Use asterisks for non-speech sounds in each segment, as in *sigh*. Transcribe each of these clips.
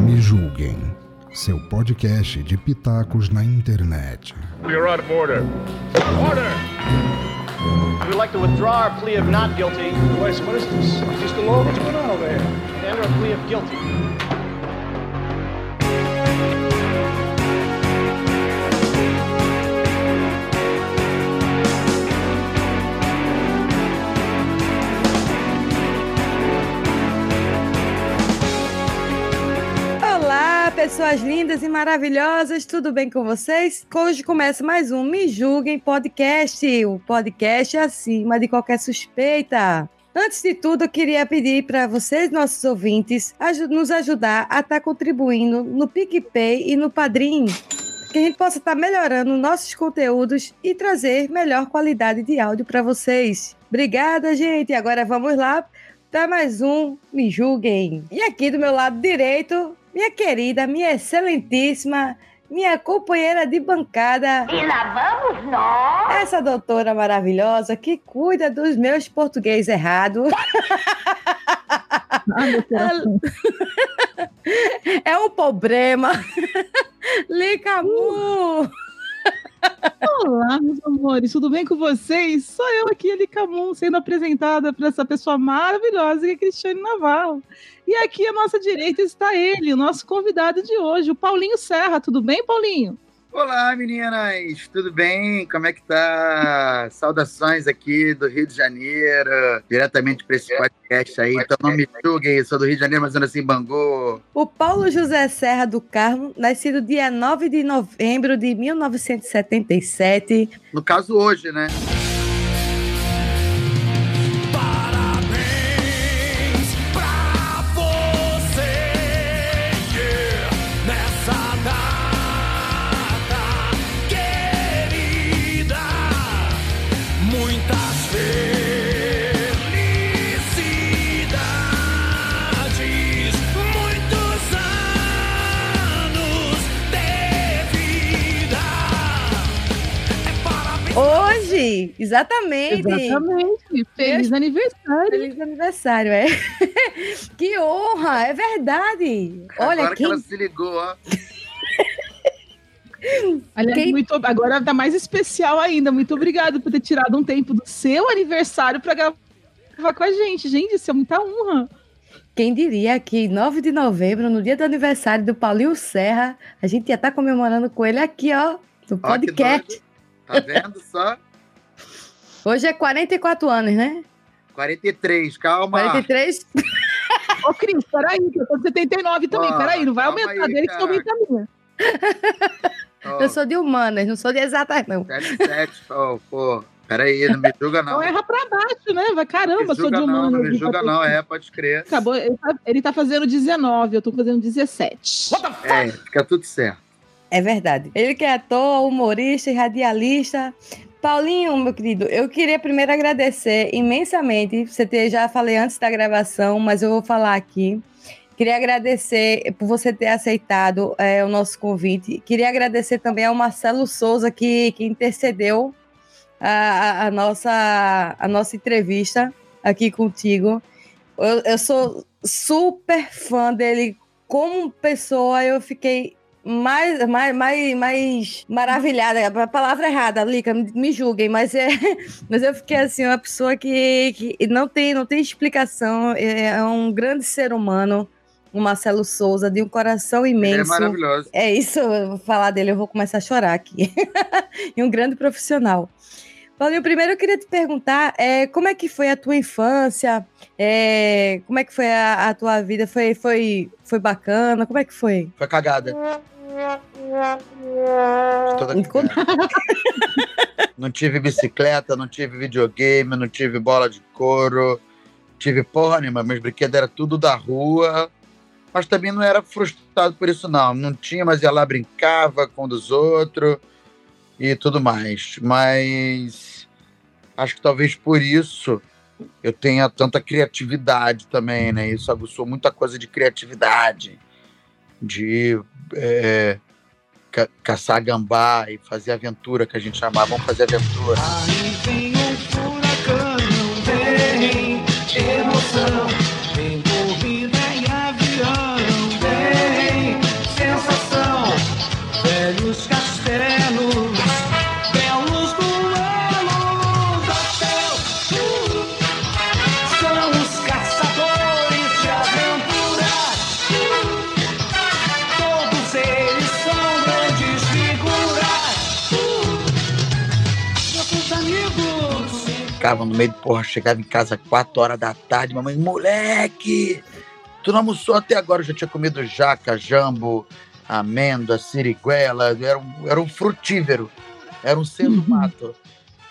Me julguem, seu podcast de pitacos na internet. You're out of order. Order! We'd like to withdraw our plea of not guilty Wait, what is this? Is the law? What's going on over here? and enter a plea of guilty. Pessoas lindas e maravilhosas, tudo bem com vocês? Hoje começa mais um Me Julguem Podcast, o podcast acima de qualquer suspeita. Antes de tudo, eu queria pedir para vocês, nossos ouvintes, nos ajudar a estar contribuindo no PicPay e no Padrim, que a gente possa estar melhorando nossos conteúdos e trazer melhor qualidade de áudio para vocês. Obrigada, gente. Agora vamos lá para mais um Me Julguem. E aqui do meu lado direito, minha querida, minha excelentíssima, minha companheira de bancada, E lá vamos nós. essa doutora maravilhosa que cuida dos meus português errados. é um problema. Licamu! Olá, meus amores, tudo bem com vocês? Sou eu aqui, Eli sendo apresentada por essa pessoa maravilhosa que é Cristiane Navarro. E aqui à nossa direita está ele, o nosso convidado de hoje, o Paulinho Serra. Tudo bem, Paulinho? Olá, meninas, tudo bem? Como é que tá? Saudações aqui do Rio de Janeiro, diretamente para esse podcast aí. Então não me julguem, sou do Rio de Janeiro, mas ando assim, Bangu. O Paulo José Serra do Carmo, nascido dia 9 de novembro de 1977. No caso, hoje, né? Exatamente. Exatamente. Feliz aniversário. Feliz aniversário, é. *laughs* que honra, é verdade. Olha, Agora que quem ela se ligou, ó. *laughs* Aliás, Quem- muito, agora tá mais especial ainda. Muito obrigada por ter tirado um tempo do seu aniversário para gravar com a gente. Gente, isso é muita honra. Quem diria que 9 de novembro, no dia do aniversário do Paulinho Serra, a gente ia estar comemorando com ele aqui, ó, no Ó, que podcast. doido. Tá vendo só? *laughs* Hoje é 44 anos, né? 43, calma. 43. *laughs* Ô, Cris, peraí, que eu tô de 79 também. Ó, peraí, não vai aumentar aí, dele que cara. aumenta a minha. Ó, Eu sou de humanas, não sou de exatas, não. 77, ó, pô. Peraí, não me julga não. Não erra pra baixo, né? Vai, caramba, sou de julga não, humano. não me julga não, é, pode crer. Acabou, ele tá, ele tá fazendo 19, eu tô fazendo 17. É, fica tudo certo. É verdade. Ele que é ator, humorista e radialista. Paulinho, meu querido, eu queria primeiro agradecer imensamente. Você ter, já falei antes da gravação, mas eu vou falar aqui. Queria agradecer por você ter aceitado é, o nosso convite. Queria agradecer também ao Marcelo Souza, que, que intercedeu a, a- a nossa, a nossa entrevista aqui contigo. Eu, eu sou super fã dele como pessoa, eu fiquei mais, mais, mais, mais maravilhada. A palavra errada, Lica, me, julguem, mas, é, *laughs* mas eu fiquei assim, uma pessoa que, que não, tem, não tem explicação. É, é um grande ser humano, o Marcelo Souza, de um coração Ele é imenso. maravilhoso. É isso, eu vou falar dele, eu vou começar a chorar aqui. *laughs* e um grande profissional. Paulinho, primeiro eu queria te perguntar é, como é que foi a tua infância? É, como é que foi a, a tua vida? Foi, foi, foi bacana? Como é que foi? Foi cagada. Toda. *laughs* Não tive bicicleta, não tive videogame, não tive bola de couro, tive porra nenhuma. Meus brinquedos eram tudo da rua. Mas também não era frustrado por isso, não. Não tinha, mas ia lá, brincava com um dos outros e tudo mais. Mas acho que talvez por isso eu tenha tanta criatividade também, né? Isso aguçou muita coisa de criatividade, de é, ca- caçar gambá e fazer aventura, que a gente chamava. Vamos fazer aventura. Ficava no meio porra, chegava em casa 4 horas da tarde, mamãe, moleque, tu não almoçou até agora, eu já tinha comido jaca, jambo, amêndoa, siriguela, era um, era um frutífero, era um ser do mato.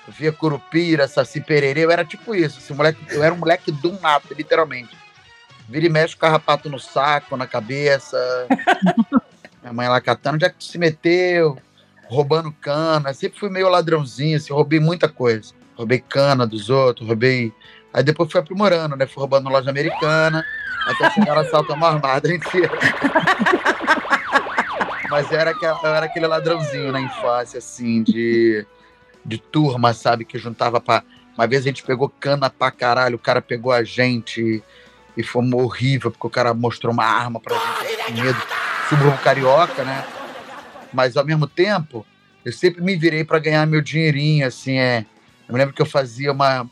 Eu via curupira, saci pererê, eu era tipo isso, esse moleque, eu era um moleque do mato, literalmente. Vira e mexe carrapato no saco, na cabeça. *laughs* Minha mãe lá catando, onde é que tu se meteu? Roubando cana. Sempre fui meio ladrãozinho, assim, roubei muita coisa. Roubei cana dos outros, roubei. Aí depois fui aprimorando, né? Fui roubando loja americana, até chegar na salta uma armada *laughs* inteira. Mas era, aquela- eu era aquele ladrãozinho na infância, assim, de, de turma, sabe? Que juntava pra. Uma vez a gente pegou cana pra caralho, o cara pegou a gente e foi horrível, porque o cara mostrou uma arma pra gente, com medo. Subúrbio carioca, né? Mas ao mesmo tempo, eu sempre me virei pra ganhar meu dinheirinho, assim, é. Eu me lembro que eu fazia uma.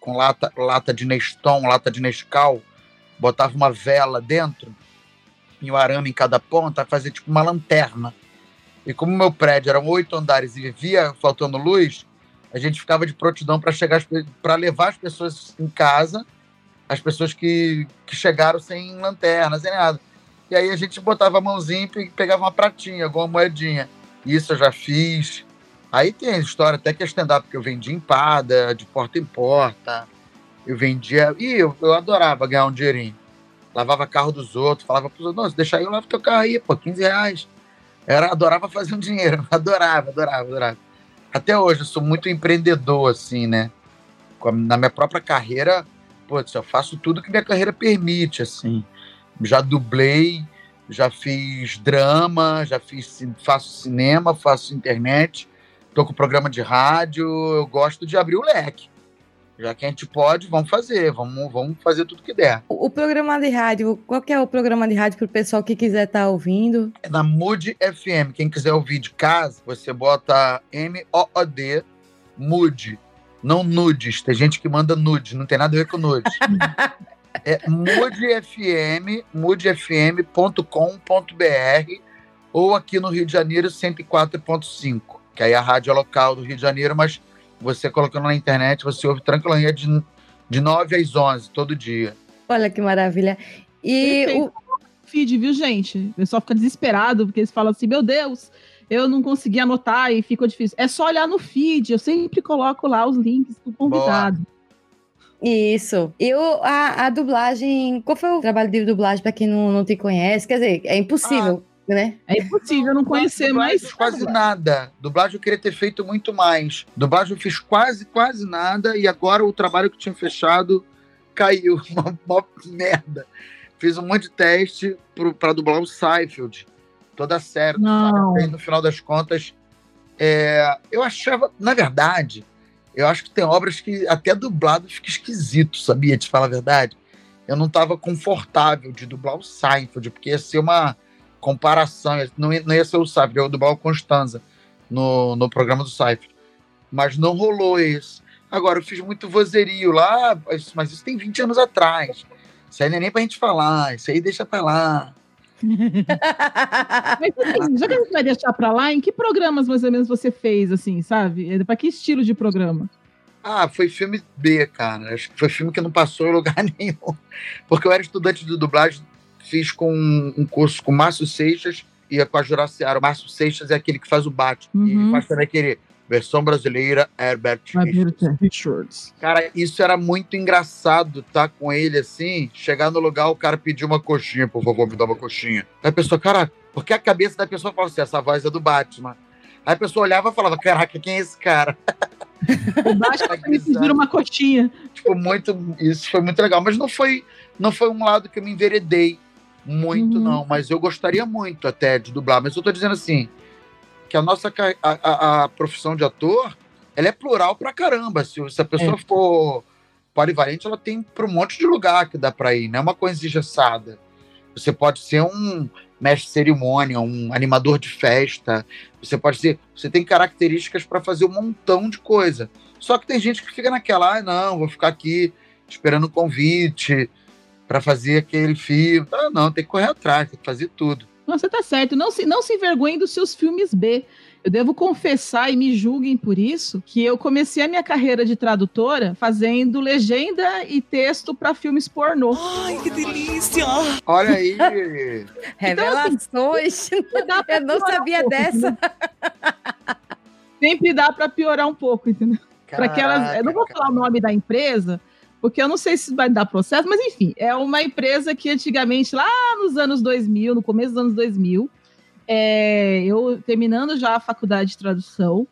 com lata, lata de Neston, lata de Nescau, botava uma vela dentro e um arame em cada ponta, fazia tipo uma lanterna. E como meu prédio eram oito andares e vivia faltando luz, a gente ficava de prontidão para chegar para levar as pessoas em casa, as pessoas que, que chegaram sem lanterna, sem nada. E aí a gente botava a mãozinha e pe- pegava uma pratinha, alguma moedinha. Isso eu já fiz. Aí tem a história até que é stand-up, porque eu vendia empada, de porta em porta. Eu vendia. E eu, eu adorava ganhar um dinheirinho. Lavava carro dos outros, falava pros outros, não, se deixar aí, eu lavo teu carro aí, pô, 15 reais. Era, adorava fazer um dinheiro, *laughs* adorava, adorava, adorava. Até hoje eu sou muito empreendedor, assim, né? Na minha própria carreira, putz, eu faço tudo que minha carreira permite, assim. Já dublei, já fiz drama, já fiz, faço cinema, faço internet, tô com programa de rádio, eu gosto de abrir o leque. Já que a gente pode, vamos fazer, vamos, vamos fazer tudo que der. O, o programa de rádio, qual que é o programa de rádio para o pessoal que quiser estar ouvindo? É na Mood FM. Quem quiser ouvir de casa, você bota M-O-O-D, Mood. Não nudes. Tem gente que manda nude, não tem nada a ver com nudes. *laughs* é Mood FM, moodfm.com.br ou aqui no Rio de Janeiro 104.5, que aí é a rádio é local do Rio de Janeiro, mas você colocando na internet, você ouve tranquilamente de, de 9 às 11, todo dia. Olha que maravilha. E Perfeito. o, Feed, viu, gente? O pessoal fica desesperado, porque eles falam assim, meu Deus, eu não consegui anotar e ficou difícil. É só olhar no feed, eu sempre coloco lá os links do convidado. Isso. E o, a, a dublagem. Qual foi o trabalho de dublagem para quem não, não te conhece? Quer dizer, é impossível, né? É impossível não conhecer, mas... fiz quase nada. Dublagem eu queria ter feito muito mais. Dublagem eu fiz quase, quase nada. E agora o trabalho que eu tinha fechado caiu. *laughs* Uma, uma merda. Fiz um monte de teste pro- pra dublar o Seinfeld. Toda a série Não. E no final das contas, é, eu achava... Na verdade, eu acho que tem obras que até dublado fica esquisito, sabia? Te falar a verdade. Eu não estava confortável de dublar o Seinfeld, porque ia ser uma comparação. Não ia, não ia ser o Seinfeld, eu ia dublar o Constanza no, no programa do Seinfeld. Mas não rolou isso. Agora, eu fiz muito vozerio lá, mas mas isso tem 20 anos atrás. Isso aí não é nem pra gente falar, isso aí deixa pra lá. *laughs* Mas assim, já que a gente vai deixar pra lá, em que programas mais ou menos você fez, assim, sabe? É, Pra que estilo de programa? Ah, foi filme B, cara. Acho que foi filme que não passou em lugar *laughs* nenhum. Porque eu era estudante de dublagem, fiz com um curso com o Márcio Seixas e com a Juraciara. O Márcio Seixas é aquele que faz o Batman. E Uhum. ele faz também aquele versão brasileira, Herbert Richards. Cara, isso era muito engraçado, tá? Com ele assim, chegar no lugar, o cara pedir uma coxinha, por favor, me dá uma coxinha. Aí a pessoa, cara, porque a cabeça da pessoa fala assim, essa voz é do Batman. Aí a pessoa olhava e falava, caraca, quem é esse cara? O Tá me pediram uma coxinha. tipo, muito. Isso foi muito legal. Mas não foi, não foi um lado que eu me enveredei muito, Uhum. não. Mas eu gostaria muito até de dublar. Mas eu tô dizendo assim, que a nossa a, a- a profissão de ator, ela é plural pra caramba. Se, se a pessoa for polivalente, ela tem para um monte de lugar que dá pra ir. Não é uma coisa engessada. Você pode ser um mestre de cerimônia, um animador de festa. Você pode ser. Você tem características para fazer um montão de coisa. Só que tem gente que fica naquela, ah, não, vou ficar aqui esperando um convite para fazer aquele filme. Ah, não, tem que correr atrás, tem que fazer tudo. Não, você tá certo. Não se, não se envergonhe dos seus filmes B. Eu devo confessar e me julguem por isso que eu comecei a minha carreira de tradutora fazendo legenda e texto para filmes pornô. Ai, que delícia! Olha aí. *laughs* Revelações. Dá pra Eu não sabia um pouco, dessa. entendeu? Sempre dá para piorar um pouco, entendeu? Para aquelas, eu não vou falar o nome da empresa, porque eu não sei se vai dar processo, mas enfim, é uma empresa que antigamente, lá nos anos 2000, no começo dos anos 2000, é, eu terminando já a faculdade de tradução,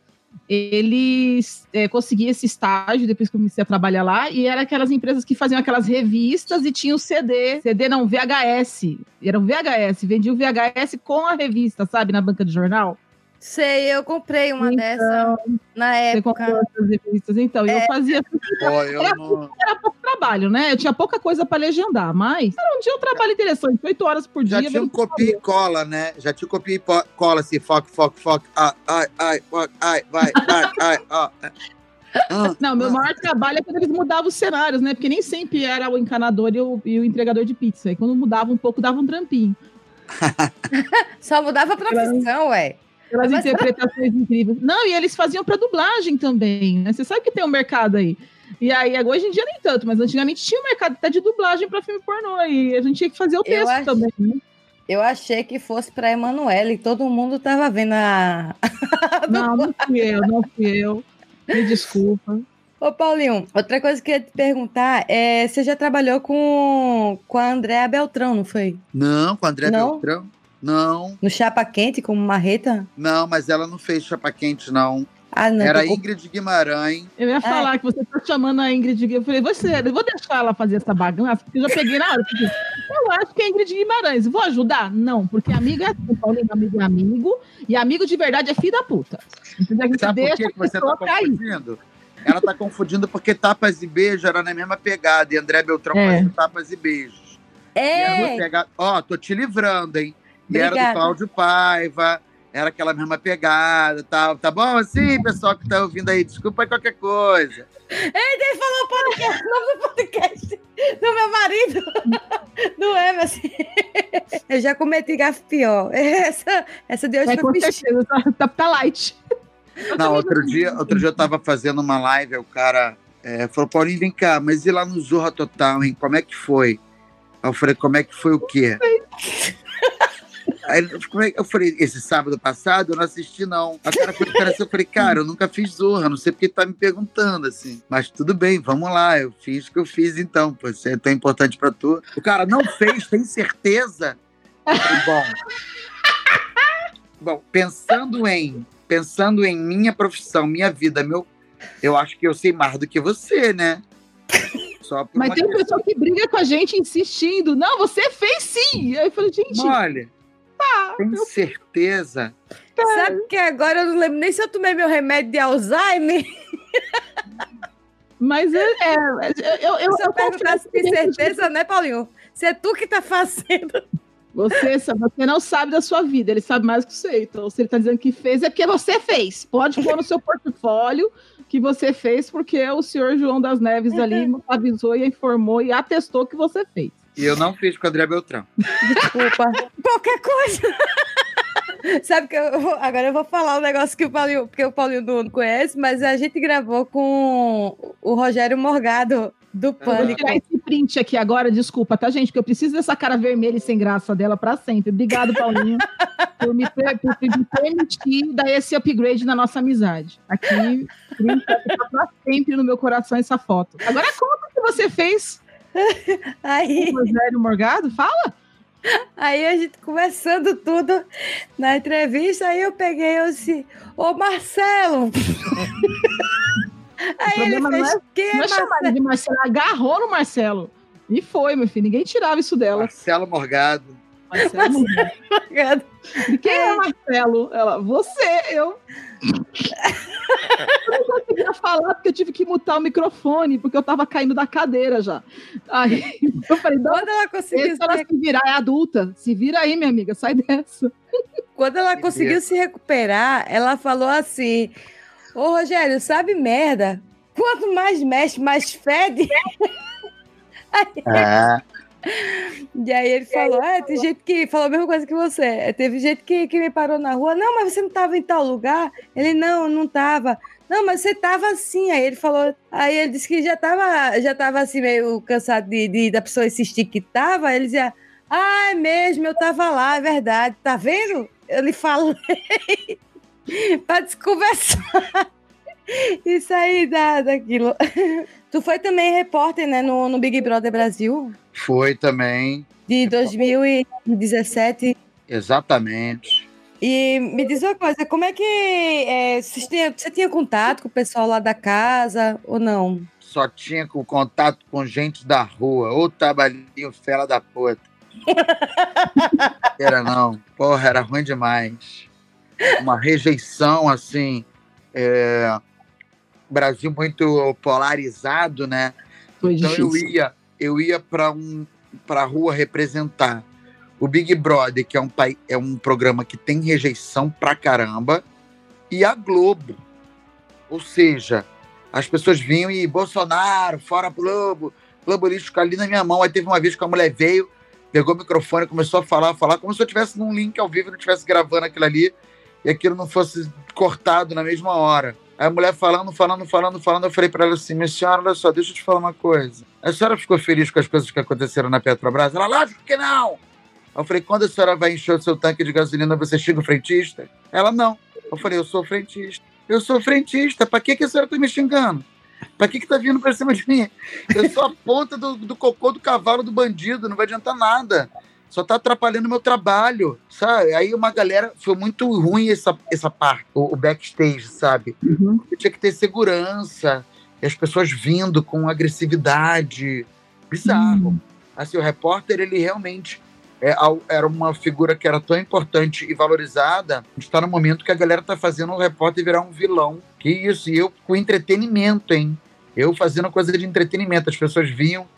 eles é, consegui esse estágio depois que eu comecei a trabalhar lá, e era aquelas empresas que faziam aquelas revistas e tinham CD, CD não, VHS, era o VHS, vendia o VHS com a revista, sabe, na banca de jornal. Sei, eu comprei uma dessa na Você época. comprou essas revistas, então, e eu fazia *laughs* Pô, eu não. era pouco trabalho, né? Eu tinha pouca coisa para legendar, mas era um dia um trabalho interessante, oito horas por Já dia. tinha um copia e cola, né? Já tinha um copia e cola, assim, foco, foco, foco. Ai, ai, ai, ai, vai, ai, *laughs* ai, ó. Ah, Não, meu ah. maior trabalho é quando eles mudavam os cenários, né? Porque nem sempre era o encanador e o, e o entregador de pizza. E quando mudava um pouco, dava um trampinho. *laughs* Só mudava a profissão, ué. Pelas Mas- interpretações incríveis. Não, e eles faziam para dublagem também, né? Você sabe que tem um mercado aí. E aí, hoje em dia nem tanto, mas antigamente tinha um mercado até de dublagem para filme pornô. E a gente tinha que fazer o texto acho- também, né? Eu achei que fosse pra Emanuele, todo mundo tava vendo *laughs* a. Não, não fui eu, não fui eu. Me desculpa. Ô, Paulinho, outra coisa que eu ia te perguntar é: você já trabalhou com, com a Andréa Beltrão, não foi? Não, com a André Não? Beltrão? Não, No Chapa Quente, como marreta? não, mas ela não fez chapa quente, não. Ah, não. Era tô com- Ingrid Guimarães. Eu ia falar que você tá chamando a Ingrid. Eu falei, você, eu vou deixar ela fazer essa bagunça, porque eu já peguei na hora. eu acho que é Ingrid Guimarães. Vou ajudar? Não, porque amigo é assim, Paulinho, amigo é amigo, e amigo de verdade é filho da puta. Sabe por que você tá cair. confundindo? Ela tá confundindo porque tapas e beijos era na mesma pegada. E André Beltrão É. fazia tapas e beijos. É, Ó, tô te livrando, hein? E era Obrigada. do Cláudio Paiva, era aquela mesma pegada tal. Tá bom assim, pessoal que tá ouvindo aí? Desculpa aí qualquer coisa. ele falou podcast, o nome do podcast do meu marido, *laughs* do Emerson. Eu já cometi gafe pior. Essa, essa de hoje É, foi pichada. tá, tá, tá light. Não, outro dia, outro dia eu tava fazendo uma live, o cara é, falou, Paulinho, vem cá, mas e lá no Zorra Total, hein? Como é que foi? Aí eu falei, como é que foi o quê? Aí como é eu falei, esse sábado passado eu não assisti, não. A cara foi cara, eu falei, cara, eu nunca fiz Zorra, não sei porque tá me perguntando, assim. Mas tudo bem, vamos lá, eu fiz o que eu fiz então, pô, isso é tão importante pra tu. O cara não fez, tem certeza? Falei, bom. Bom, pensando em pensando em minha profissão, minha vida, meu, eu acho que eu sei mais do que você, né? Mas tem um pessoal que briga com a gente insistindo. Não, você fez sim. Aí eu falei, gente, Olha, tem certeza? Sabe que agora eu não lembro nem se eu tomei meu remédio de Alzheimer? mas é, é, eu, eu, Se eu eu confesso com que certeza, né, Paulinho? Se é tu que tá fazendo. Você, você não sabe da sua vida, ele sabe mais que você. Então, se ele tá dizendo que fez, é porque você fez. Pode pôr no seu portfólio que você fez, porque o senhor João das Neves ali avisou e informou e atestou que você fez. E eu não fiz com o André Beltrão. Desculpa. *laughs* Qualquer coisa. *laughs* Sabe que eu vou- agora eu vou falar um negócio que o Paulinho, porque o Paulinho não conhece, mas a gente gravou com o Rogério Morgado do Vou Pânico. tirar esse print aqui agora, desculpa, tá, gente? Que eu preciso dessa cara vermelha e sem graça dela pra sempre. Obrigado, Paulinho, *laughs* por me, por me permitir dar esse upgrade na nossa amizade. Aqui, print tá pra sempre no meu coração essa foto. Agora conta o que você fez *laughs* Aí, o Rogério Morgado. Fala! aí a gente conversando tudo na entrevista, aí eu peguei eu disse, ô Marcelo! *laughs* aí ele fez, é- quem é é Marcelo? de Marcelo, agarrou no Marcelo. E foi, meu filho. Ninguém tirava isso dela. Marcelo Morgado. Marcelo. E *laughs* quem é Marcelo? Ela, você, eu. eu não conseguia falar porque eu tive que mutar o microfone, porque eu tava caindo da cadeira já. Aí *laughs* eu falei, Quando ela conseguiu, ela se, se virar, é adulta. Se vira aí, minha amiga, sai dessa. quando ela Que conseguiu Deus. se recuperar, ela falou assim: Ô Rogério, sabe merda? Quanto mais mexe, mais fede. É. *laughs* E aí ele falou: É, tem gente que falou a mesma coisa que você. É, Teve gente que, que me parou na rua. Não, mas você não estava em tal lugar? Ele, não, não estava. Não, mas você estava assim. Aí ele falou. Aí ele disse que já estava já tava assim, meio cansado de, de- da pessoa insistir que estava. Ele dizia: Ah, é mesmo, eu estava lá, é verdade. Tá vendo? Eu lhe falei *laughs* para desconversar. Isso aí dá daquilo. Tu foi também repórter, né, no, no Big Brother Brasil, Foi também, de 2017. exatamente. E me diz uma coisa, como é que é, vocês tinham- você tinha contato com o pessoal lá da casa ou não? Só tinha com contato com gente da rua. Ô trabalhinho fela da puta. *laughs* Era não. Porra, era ruim demais. Uma rejeição, assim. é, Brasil muito polarizado, né? Foi Então eu difícil. ia, eu ia para um para rua representar o Big Brother, que é um é um programa que tem rejeição pra caramba, e a Globo. Ou seja, as pessoas vinham e Bolsonaro, fora Globo, Globo lixo ali na minha mão. Aí teve uma vez que a mulher veio, pegou o microfone, começou a falar, falar como se eu estivesse num link ao vivo, não estivesse gravando aquilo ali e aquilo não fosse cortado na mesma hora. Aí a mulher falando, falando, falando, falando, eu falei pra ela assim, minha senhora, olha só, deixa eu te falar uma coisa. A senhora ficou feliz com as coisas que aconteceram na Petrobras? Ela, lógico que não! Eu falei, quando a senhora vai encher o seu tanque de gasolina, você xinga o frentista? Ela, não. Eu falei, eu sou frentista. Eu sou frentista, pra que, que a senhora tá me xingando? Pra que que tá vindo pra cima de mim? Eu sou a ponta do, do cocô do cavalo do bandido, não vai adiantar nada. Só tá atrapalhando o meu trabalho, sabe? Aí uma galera, foi muito ruim essa, essa parte, o, o backstage, sabe? Uhum. tinha que ter segurança, e as pessoas vindo com agressividade. Bizarro. Assim, o repórter, ele realmente é, era uma figura que era tão importante e valorizada. A gente tá no momento que a galera tá fazendo o repórter virar um vilão. Que isso, e eu com entretenimento, hein? Eu fazendo coisa de entretenimento. As pessoas vinham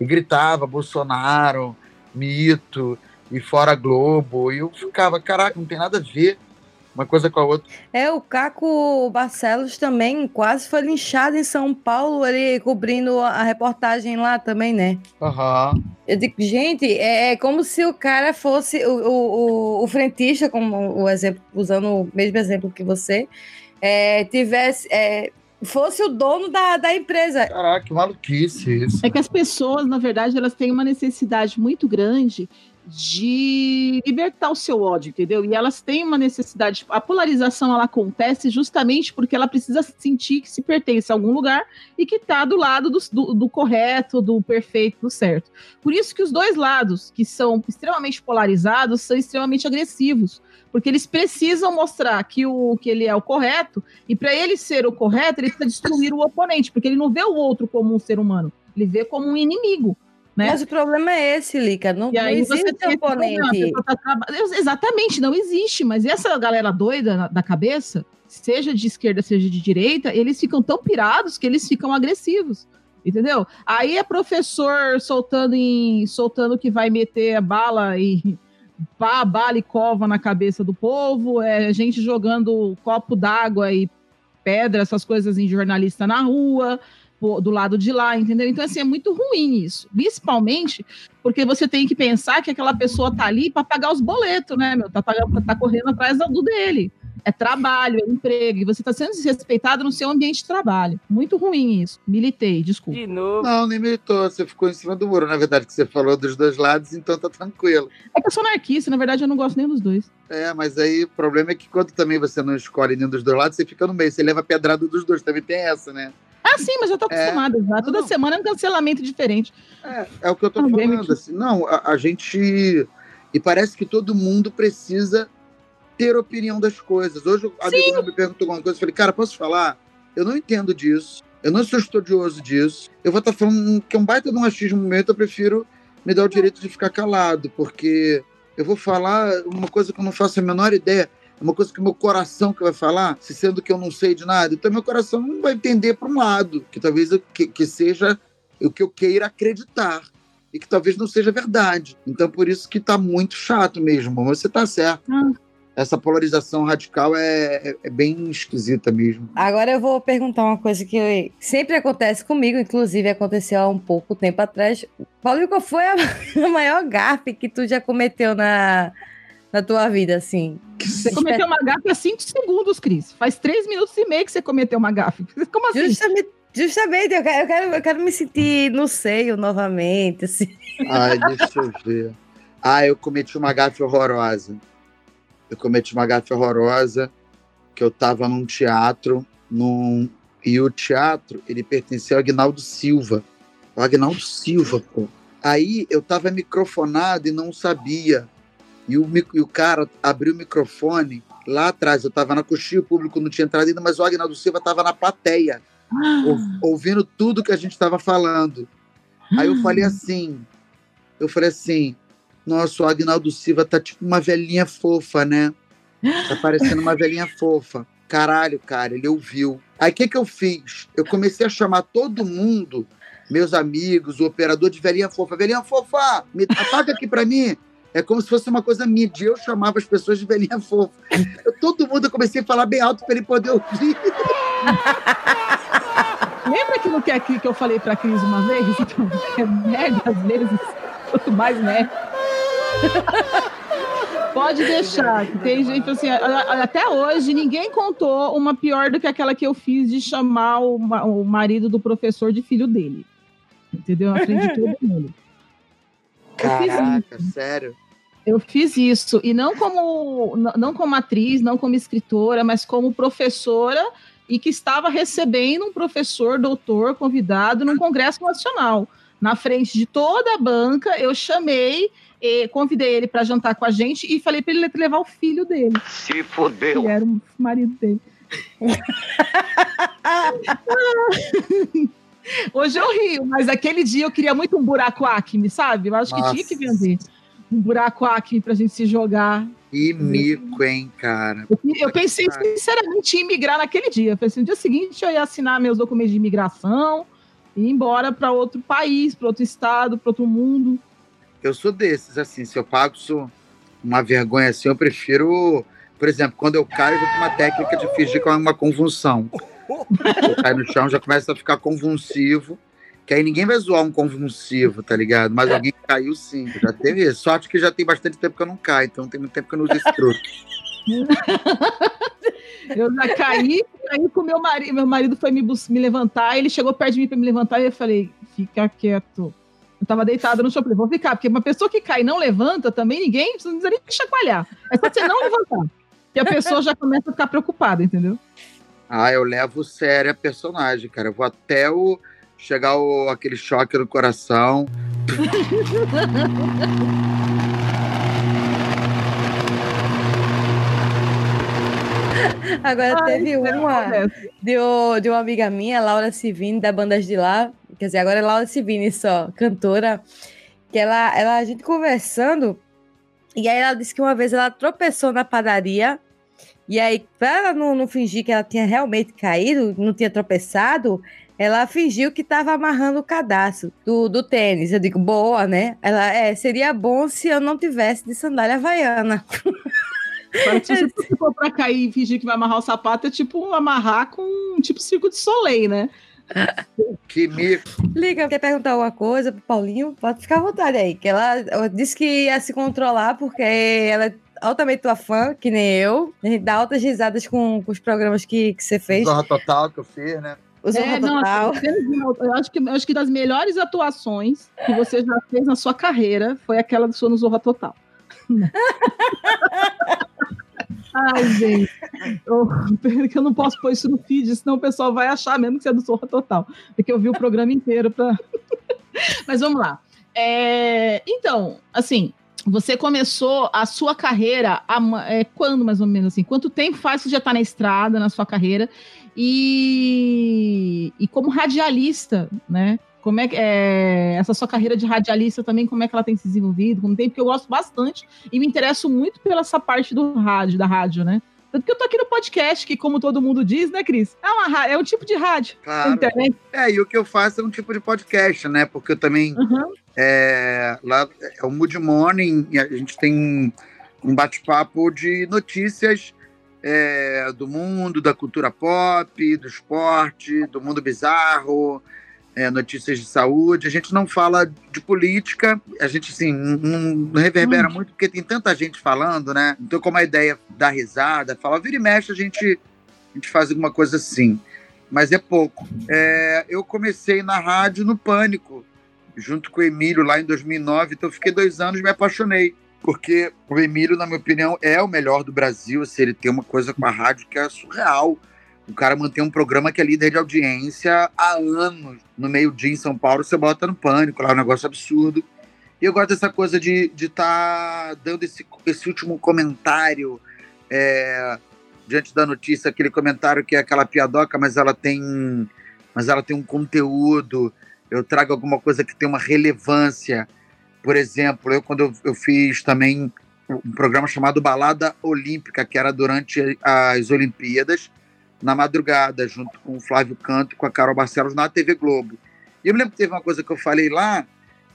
e gritavam Bolsonaro, mito, e fora Globo. E eu ficava, caraca, não tem nada a ver uma coisa com a outra. É, o Caco Barcelos também quase foi linchado em São Paulo, ele cobrindo a reportagem lá também, né? Aham. Eu digo, gente, é, é como se o cara fosse o, o, o, o frentista, como o exemplo, usando o mesmo exemplo que você, é, tivesse. é, fosse o dono da, da empresa. Caraca, que maluquice isso. É que as pessoas, na verdade, elas têm uma necessidade muito grande de libertar o seu ódio, entendeu? E elas têm uma necessidade. A polarização ela acontece justamente porque ela precisa sentir que se pertence a algum lugar e que está do lado do, do- do correto, do perfeito, do certo. Por isso que os dois lados, que são extremamente polarizados, são extremamente agressivos. Porque eles precisam mostrar que, o, que ele é o correto, e para ele ser o correto, ele precisa destruir o oponente, porque ele não vê o outro como um ser humano, ele vê como um inimigo. Né? Mas o problema é esse, Lica. Não, não você existe problema, a oponente. pessoa tá Exatamente, não existe. Mas essa galera doida na- da cabeça, seja de esquerda, seja de direita, eles ficam tão pirados que eles ficam agressivos. Entendeu? Aí é professor soltando em soltando que vai meter a bala e *laughs* pá, bala e cova na cabeça do povo, é gente jogando copo d'água e pedra, essas coisas em jornalista na rua, do lado de lá, entendeu? Então, assim, é muito ruim isso. Principalmente porque você tem que pensar que aquela pessoa tá ali para pagar os boletos, né, meu? Tá, pagando, tá correndo atrás do dele. É trabalho, é emprego, e você tá sendo desrespeitado no seu ambiente de trabalho. Muito ruim isso. Militei, desculpa. De novo. Não, nem militou. Você ficou em cima do muro, na verdade, que você falou dos dois lados, então tá tranquilo. É que eu sou anarquista, na verdade eu não gosto nem dos dois. É, mas aí o problema é que quando também você não escolhe nenhum dos dois lados, você fica no meio, você leva a pedrada dos dois, também tem essa, né? Ah, sim, mas eu tô É. acostumada já. Toda Não. semana é um cancelamento diferente. É, é o que eu tô falando. Assim, não, a, a gente. E parece que todo mundo precisa ter opinião das coisas. Hoje, a amigo me perguntou alguma coisa, eu falei, cara, posso falar? Eu não entendo disso. Eu não sou estudioso disso. Eu vou estar falando que é um baita de um achismo meu, então eu prefiro me dar o direito de ficar calado, porque eu vou falar uma coisa que eu não faço a menor ideia. É uma coisa que o meu coração que vai falar, se sendo que eu não sei de nada. Então, meu coração não vai entender para um lado, que talvez eu- que, que seja o que eu queira acreditar. E que talvez não seja verdade. Então, por isso que tá muito chato mesmo. Mas você tá certo. essa polarização radical é, é- é bem esquisita mesmo. Agora eu vou perguntar uma coisa que sempre acontece comigo, inclusive aconteceu há um pouco tempo atrás. Paulinho, qual foi a, *laughs* a maior gafe que tu já cometeu na, na tua vida, assim? Você cometeu uma gafe há 5 segundos, Cris. Faz 3 minutos e meio que você cometeu uma gafe. *laughs* Como assim? Justamente, justamente eu, quero, eu, quero, eu quero me sentir no seio novamente, assim. Ai, deixa eu ver. Ah, eu cometi uma gafe horrorosa. Eu cometi uma gafe horrorosa que eu tava num teatro, num... e o teatro, ele pertencia ao Agnaldo Silva. O Agnaldo Silva, pô. Aí eu tava microfonado e não sabia. E o, e o cara abriu o microfone lá atrás. Eu tava na coxinha, o público não tinha entrado ainda, mas o Agnaldo Silva tava na plateia, ou- ouvindo tudo que a gente tava falando. Aí eu falei assim, eu falei assim, nossa, o Agnaldo Silva tá tipo uma velhinha fofa, né? Tá parecendo uma velhinha *laughs* fofa. Caralho, cara, ele ouviu. Aí o que que eu fiz? Eu comecei a chamar todo mundo, meus amigos, o operador de velhinha fofa. Velhinha fofa, me apaga aqui pra mim. É como se fosse uma coisa mídia. Eu chamava as pessoas de velhinha fofa. Eu, todo mundo eu comecei a falar bem alto pra ele poder ouvir. Lembra que, que, que eu falei pra Cris uma vez? Então, é merda às vezes. Quanto mais merda. Pode deixar. Tem gente assim, até hoje ninguém contou uma pior do que aquela que eu fiz de chamar o, o marido do professor de filho dele. Entendeu? Na frente de todo mundo. Caraca, sério. Eu fiz isso, e não como, não como atriz, não como escritora, mas como professora e que estava recebendo um professor, doutor, convidado num congresso nacional. Na frente de toda a banca, eu chamei, eh, convidei ele para jantar com a gente e falei para ele levar o filho dele, Se fodeu. que era o marido dele. *laughs* Hoje eu rio, mas aquele dia eu queria muito um buraco acme, sabe? Eu acho que tinha que Nossa. vender um buraco acme pra gente se jogar. E mico, hein, cara. Eu, eu pensei sinceramente em migrar naquele dia. Eu assim, no dia seguinte eu ia assinar meus documentos de imigração e ir embora para outro país, para outro estado, para outro mundo. Eu sou desses, assim, se eu pago sou uma vergonha assim, eu prefiro, por exemplo, quando eu caio, eu vou ter uma técnica de fingir que é uma convulsão. Eu caio no chão, já começa a ficar convulsivo, que aí ninguém vai zoar um convulsivo, tá ligado? Mas alguém caiu sim, já teve isso. Sorte que já tem bastante tempo que eu não caio, então tem muito tempo que eu não uso esse truque. *laughs* Eu já caí, caí com meu marido. Meu marido foi me, me levantar, ele chegou perto de mim para me levantar e eu falei: fica quieto. Eu tava deitada no chão, falei, vou ficar, porque uma pessoa que cai e não levanta também, ninguém precisa nem chacoalhar. É só você não levantar. Que a pessoa já começa a ficar preocupada, entendeu? Ah, eu levo sério a personagem, cara. Eu vou até o chegar o, aquele choque no coração. *laughs* Agora Ai, teve uma de, o- de uma amiga minha, Laura Civini, da Bandas de Lá. Quer dizer, agora é Laura Civini só, cantora. Que ela, ela, a gente conversando, e aí ela disse que uma vez ela tropeçou na padaria. E aí, pra ela não, não fingir que ela tinha realmente caído, não tinha tropeçado, ela fingiu que estava amarrando o cadastro do, do tênis. Eu digo, boa, né? Ela, é, seria bom se eu não tivesse de sandália havaiana. Agora, se você for pra cair e fingir que vai amarrar o sapato, é tipo amarrar com um tipo circo de soleil, né? Que mico. Liga, quer perguntar alguma coisa pro Paulinho? Pode ficar à vontade aí. Que ela, ela disse que ia se controlar porque ela é altamente tua fã, que nem eu. A gente dá altas risadas com, com os programas que, que você fez. Zorra total que eu fiz, né? Zorra É, não, Total. eu acho que, eu acho que das melhores atuações que você já fez na sua carreira foi aquela do sua no Zorra Total. *laughs* Ai, gente. Eu, eu não posso pôr isso no feed, senão o pessoal vai achar mesmo que você é do Zorra Total. Porque eu vi o programa inteiro pra. *laughs* Mas vamos lá. É, então, assim, você começou a sua carreira ma- é, quando, mais ou menos assim? Quanto tempo faz que você já está na estrada, na sua carreira? E, e como radialista, né? Como é que é, essa sua carreira de radialista também, como é que ela tem se desenvolvido? Como tem, porque eu gosto bastante e me interesso muito pela essa parte do rádio, da rádio, né? Tanto que eu tô aqui no podcast, que, como todo mundo diz, né, Cris? É, uma, é um tipo de rádio. Claro. internet. É, e o que eu faço é um tipo de podcast, né? Porque eu também. Uhum. É, lá é o Mood Morning, e a gente tem um bate-papo de notícias é, do mundo, da cultura pop, do esporte, do mundo bizarro, é, notícias de saúde. A gente não fala de política, a gente assim, não, reverbera muito porque tem tanta gente falando, né? Então, como a ideia da risada, fala, vira e mexe, a gente, a gente faz alguma coisa assim. Mas é pouco. É, eu comecei na rádio no Pânico, junto com o Emílio lá em 2009, então eu fiquei dois anos e me apaixonei. Porque o Emílio, na minha opinião, é o melhor do Brasil. Se ele tem uma coisa com a rádio que é surreal. O cara mantém um programa que é líder de audiência há anos. No meio-dia em São Paulo, você bota no pânico, lá é um negócio absurdo. E eu gosto dessa coisa de estar de tá dando esse, esse último comentário é, diante da notícia, aquele comentário que é aquela piadoca, mas ela tem, mas ela tem um conteúdo. Eu trago alguma coisa que tem uma relevância. Por exemplo, eu quando eu, eu fiz também um programa chamado Balada Olímpica, que era durante as Olimpíadas, na madrugada, junto com o Flávio Canto e com a Carol Barcelos na TV Globo. E eu me lembro que teve uma coisa que eu falei lá,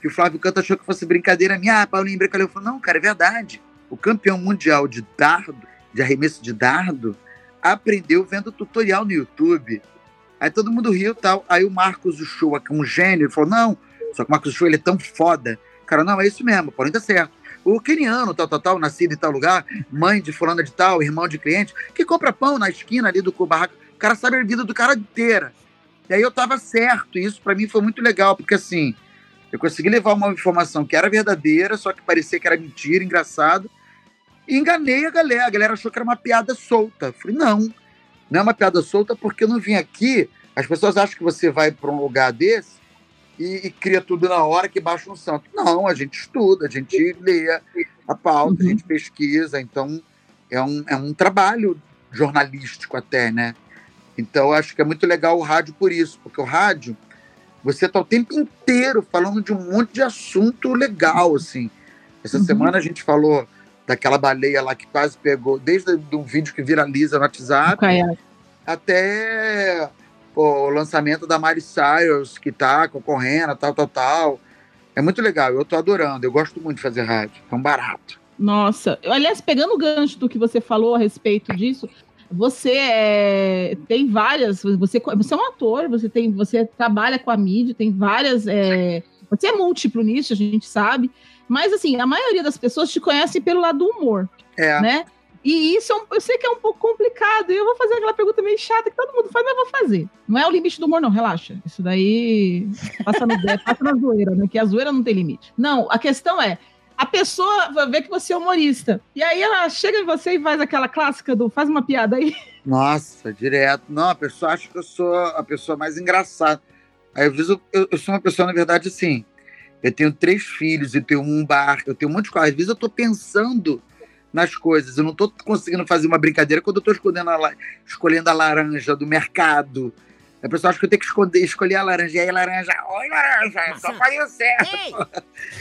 que o Flávio Canto achou que fosse brincadeira minha. Ah, Paulinho brincadeira. Eu falei, não, cara, é verdade. O campeão mundial de dardo, de arremesso de dardo, aprendeu vendo tutorial no YouTube. Aí todo mundo riu e tal. Aí o Marcos Uchoa, que é um gênio, ele falou, não, só que o Marcos Uchoa ele é tão foda. Cara, não, é isso mesmo, porém tá certo. O keniano, tal, tal, tal, nascido em tal lugar, mãe de fulana de tal, irmão de cliente, que compra pão na esquina ali do barraco, o cara sabe a vida do cara inteira. E aí eu tava certo, e isso para mim foi muito legal, porque assim, eu consegui levar uma informação que era verdadeira, só que parecia que era mentira, engraçado, e enganei a galera. A galera achou que era uma piada solta. Eu falei, não, não é uma piada solta porque eu não vim aqui. As pessoas acham que você vai para um lugar desse e, e, cria tudo na hora que baixa um santo. Não, a gente estuda, a gente lê a pauta, a gente pesquisa, então é um, é um trabalho jornalístico até, né? Então eu acho que é muito legal o rádio por isso, porque o rádio você tá o tempo inteiro falando de um monte de assunto legal, assim. Essa Uhum. semana a gente falou daquela baleia lá que quase pegou, desde um vídeo que viraliza no WhatsApp, até pô, o lançamento da Miley Cyrus, que tá concorrendo, tal, tal, tal. É muito legal, eu tô adorando, eu gosto muito de fazer rádio, é um barato. Nossa, aliás, pegando o gancho do que você falou a respeito disso, você é, tem várias, você, você é um ator, você tem, você trabalha com a mídia, tem várias, é, você é múltiplo nisso, a gente sabe, mas assim, a maioria das pessoas te conhece pelo lado do humor, É, né? E isso é eu sei que é um pouco complicado. E eu vou fazer aquela pergunta meio chata que todo mundo faz, mas eu vou fazer. Não é o limite do humor, não, relaxa. Isso daí passa, no, passa na zoeira, né? Que a zoeira não tem limite. Não, a questão é. A pessoa vai ver que você é humorista. E aí ela chega em você e faz aquela clássica do faz uma piada aí. Nossa, direto. Não, a pessoa acha que eu sou a pessoa mais engraçada. Aí, às vezes, eu- eu sou uma pessoa, na verdade, assim. Eu tenho três filhos, eu tenho um bar, eu tenho um monte de coisa. Às vezes eu tô pensando nas coisas. Eu não tô conseguindo fazer uma brincadeira quando eu tô escolhendo a, la- escolhendo a laranja do mercado. A pessoa acha que eu tenho que esconder, escolher a laranja. E aí, laranja, oi, laranja, só faz o certo.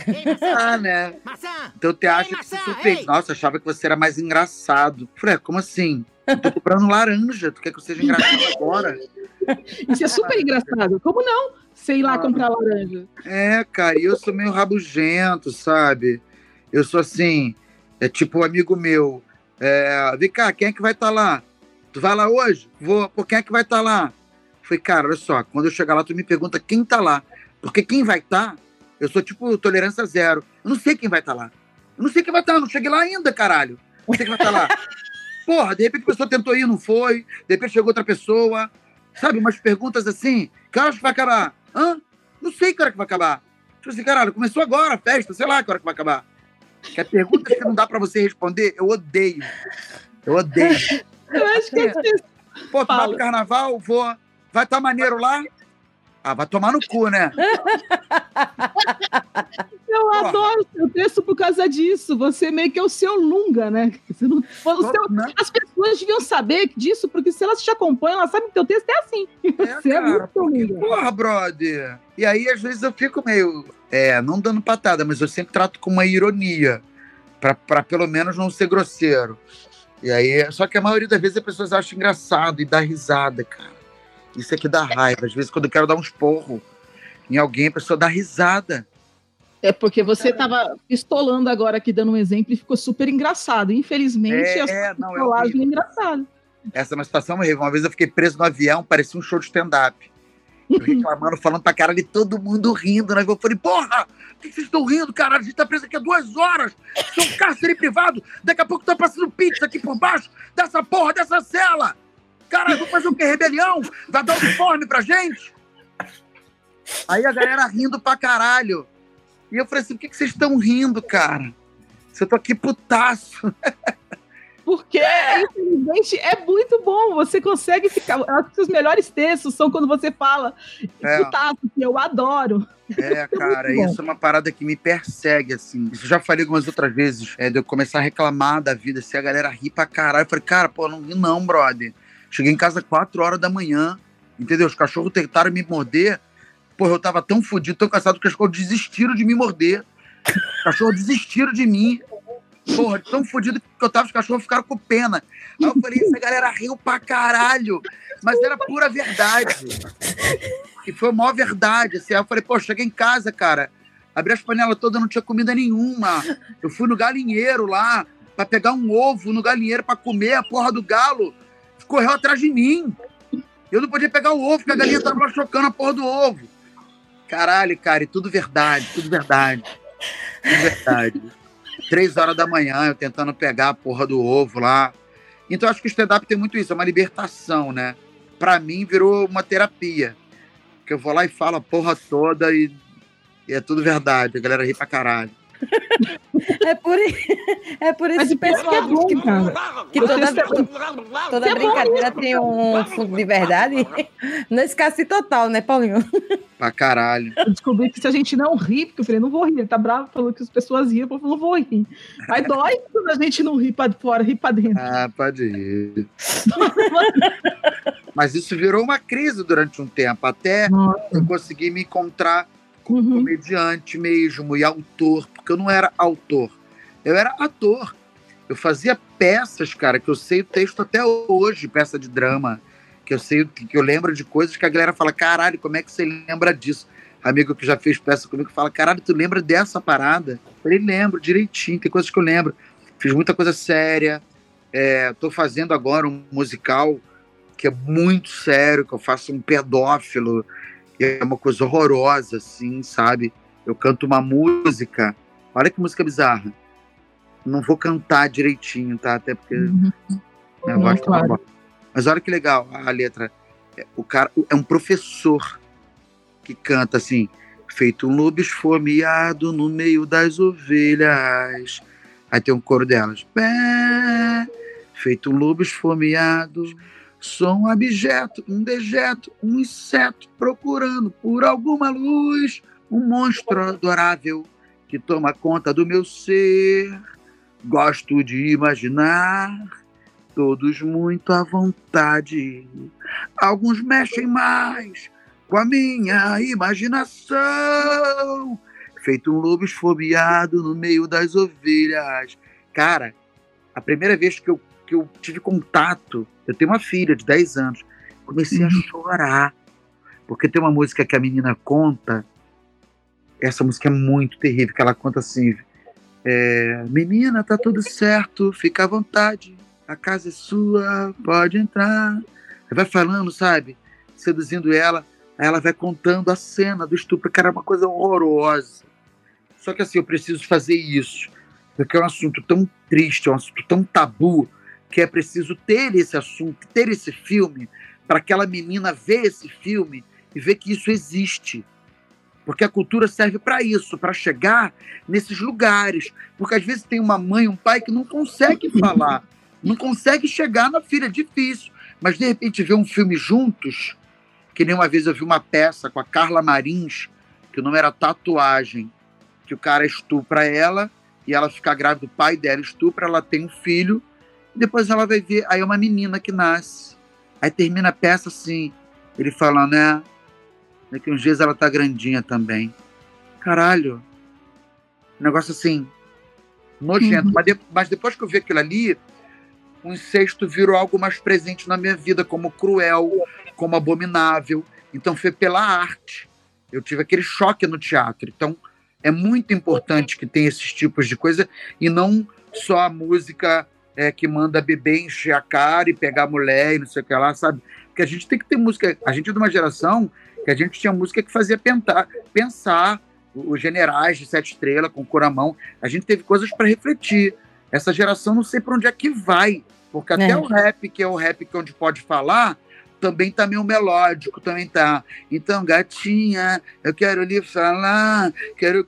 *laughs* Ah, né? Então te acha que se surpreende. Nossa, achava que você era mais engraçado. Falei, "É, como assim? Eu tô comprando laranja. Tu quer que eu seja engraçado agora? *laughs* Isso é super engraçado. Como não? Sei lá comprar laranja. É, cara, e eu sou meio rabugento, sabe? Eu sou assim, é tipo um amigo meu. É, vem cá, quem é que vai estar lá? Tu vai lá hoje? Vou. Pô, quem é que vai estar lá? Falei, cara, olha só, quando eu chegar lá, tu me pergunta quem tá lá. Porque quem vai estar, eu sou tipo tolerância zero. Eu não sei quem vai estar lá. Eu não sei quem vai estar, eu não cheguei lá ainda, caralho. Não sei quem vai estar lá. *laughs* Porra, de repente a pessoa tentou ir, não foi. De repente chegou outra pessoa. Sabe, umas perguntas assim. Que horas que vai acabar? Hã? Não sei que hora que vai acabar. Tipo assim, caralho, começou agora a festa, sei lá que hora que vai acabar. Que é perguntas que não dá pra você responder, eu odeio. Eu odeio. Eu acho que pessoas. Pô, tu vai pro carnaval? Vou. Vai estar maneiro lá? Ah, vai tomar no cu, né? *laughs* Eu Porra. adoro o seu texto por causa disso. Você meio que é o seu Lunga, né? Não, seu- Né? as pessoas deviam saber disso, porque se elas te acompanham, elas sabem que teu texto é assim. *laughs* É, Você é cara, muito porque, Lunga. porra, brother. E aí, às vezes, eu fico meio. É, não dando patada, mas eu sempre trato com uma ironia. Pra, pra pelo menos não ser grosseiro. E aí, só que a maioria das vezes as pessoas acham engraçado e dá risada, cara. Isso aqui dá raiva. Às vezes, quando eu quero dar um esporro em alguém, a pessoa dá risada. É porque você tava pistolando agora aqui, dando um exemplo, e ficou super engraçado. Infelizmente, É, a sua é, não, é pistolagem é horrível. engraçada. Essa é uma situação horrível. Uma vez eu fiquei preso no avião, parecia um show de stand-up. Eu reclamando, falando pra caralho, e todo mundo rindo, né? Eu falei, porra, por que vocês estão rindo, caralho? A gente tá preso aqui há duas horas. Isso é um cárcere privado. Daqui a pouco tá passando pizza aqui por baixo dessa porra, dessa cela. Caralho, vou fazer o quê? Rebelião? Vai dar uniforme pra gente? Aí a galera rindo pra caralho. E eu falei assim, por que que vocês estão rindo, cara? Se eu tô aqui putaço. *laughs* Porque, infelizmente, é muito bom. Você consegue ficar. Eu acho que os melhores textos são quando você fala É. putaço, que eu adoro. É, *laughs* cara, muito bom. isso é uma parada que me persegue, assim. Isso eu já falei algumas outras vezes, é, de eu começar a reclamar da vida, se a galera ri pra caralho. Eu falei, cara, pô, não ri não, brother. Cheguei em casa 4 horas da manhã, entendeu? Os cachorros tentaram me morder. Porra, eu tava tão fodido, tão cansado, que os cachorros desistiram de me morder. Os cachorros desistiram de mim. Porra, tão fodido que eu tava, os cachorros ficaram com pena. Aí eu falei, essa galera riu pra caralho. Mas era pura verdade. E foi a maior verdade. Assim. Aí eu falei, pô, cheguei em casa, cara. Abri as panelas todas, não tinha comida nenhuma. Eu fui no galinheiro lá pra pegar um ovo no galinheiro pra comer. A porra do galo correu atrás de mim. Eu não podia pegar o ovo, porque a galinha tava chocando a porra do ovo. Caralho, cara, e tudo verdade, tudo verdade. Tudo verdade. Três horas da manhã, eu tentando pegar a porra do ovo lá. Então, acho que o stand-up tem muito isso, é uma libertação, né? Pra mim, virou uma terapia. Que eu vou lá e falo a porra toda e, e é tudo verdade. A galera ri pra caralho. É por, *laughs* é por Mas esse o pior é que pessoal bom, que, cara. que toda, toda brincadeira tem um fundo de verdade. *laughs* Caso, sim, total, né, Paulinho? Pra caralho. Eu descobri que se a gente não rir, porque eu falei, não vou rir, ele tá bravo, falou que as pessoas riam, eu falei, não vou rir. Aí dói *laughs* quando a gente não ri pra fora, ri pra dentro. Ah, pode ir. Mas isso virou uma crise durante um tempo, até Nossa. eu conseguir me encontrar Uhum. comediante mesmo e autor, porque eu não era autor, eu era ator. Eu fazia peças, cara, que eu sei o texto até hoje, peça de drama, que eu sei, que eu lembro de coisas que a galera fala, caralho, como é que você lembra disso? Amigo que já fez peça comigo fala, caralho, tu lembra dessa parada? Eu falei, lembro direitinho, tem coisas que eu lembro. Fiz muita coisa séria. É, tô fazendo agora um musical que é muito sério, que eu faço um pedófilo, é uma coisa horrorosa, assim, sabe? Eu canto uma música, olha que música bizarra. Não vou cantar direitinho, tá? Até porque Uhum. minha Não, voz tá claro. Mas olha que legal a letra. É, O cara é um professor que canta assim: feito um lobo esfomeado no meio das ovelhas. Aí tem um coro delas. Pé, feito um lobo esfomeado. Sou um abjeto, um dejeto, um inseto procurando por alguma luz. Um monstro adorável que toma conta do meu ser. Gosto de imaginar todos muito à vontade. Alguns mexem mais com a minha imaginação. Feito um lobo esfomeado no meio das ovelhas. Cara, a primeira vez que eu, que eu tive contato, eu tenho uma filha de 10 anos, comecei a chorar. Porque tem uma música que a menina conta, essa música é muito terrível, que ela conta assim, é, menina, tá tudo certo, fica à vontade, a casa é sua, pode entrar. Vai falando, sabe? Seduzindo ela, aí ela vai contando a cena do estupro, cara, é uma coisa horrorosa. Só que assim, eu preciso fazer isso, porque é um assunto tão triste, é um assunto tão tabu, que é preciso ter esse assunto, ter esse filme, para aquela menina ver esse filme e ver que isso existe. Porque a cultura serve para isso, para chegar nesses lugares. Porque às vezes tem uma mãe, um pai que não consegue falar, não consegue chegar na filha, é difícil. Mas de repente ver um filme juntos, que nem uma vez eu vi uma peça com a Carla Marins, que o nome era Tatuagem, que o cara estupra ela e ela fica grávida, o pai dela estupra, ela tem um filho, depois ela vai ver, aí é uma menina que nasce. Aí termina a peça assim, ele fala, né? Daqui uns dias ela tá grandinha também. Caralho. Um negócio assim, nojento. Uhum. Mas, de- mas depois que eu vi aquilo ali, o incesto virou algo mais presente na minha vida, como cruel, como abominável. Então foi pela arte. Eu tive aquele choque no teatro. Então É muito importante que tenha esses tipos de coisa e não só a música é, que manda bebê encher a cara e pegar mulher e não sei o que lá, sabe? Porque a gente tem que ter música. A gente é de uma geração que a gente tinha música que fazia pentar, pensar os generais de Sete Estrelas com Coramão. A gente teve coisas para refletir. Essa geração não sei para onde é que vai, porque até É. o rap, que é o rap que é onde pode falar, também tá meio melódico, também tá. Então, gatinha, eu quero lhe falar, quero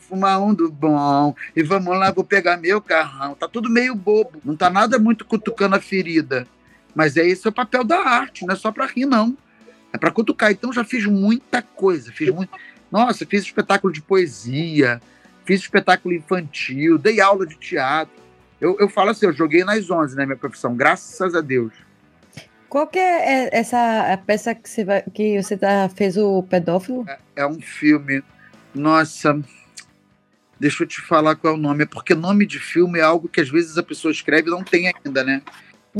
fumar um do bom, e vamos lá, vou pegar meu carrão. Tá tudo meio bobo, não tá nada muito cutucando a ferida. Mas é esse é o papel da arte, não é só para rir, não. É para cutucar. Então, já fiz muita coisa, fiz muito. Nossa, fiz espetáculo de poesia, fiz espetáculo infantil, dei aula de teatro. Eu, eu falo assim, eu joguei nas 11, né, minha profissão, graças a Deus. Qual que é essa peça que você, vai, que você tá, fez o pedófilo? É um filme. Nossa, deixa eu te falar qual é o nome. É porque nome de filme é algo que às vezes a pessoa escreve e não tem ainda, né?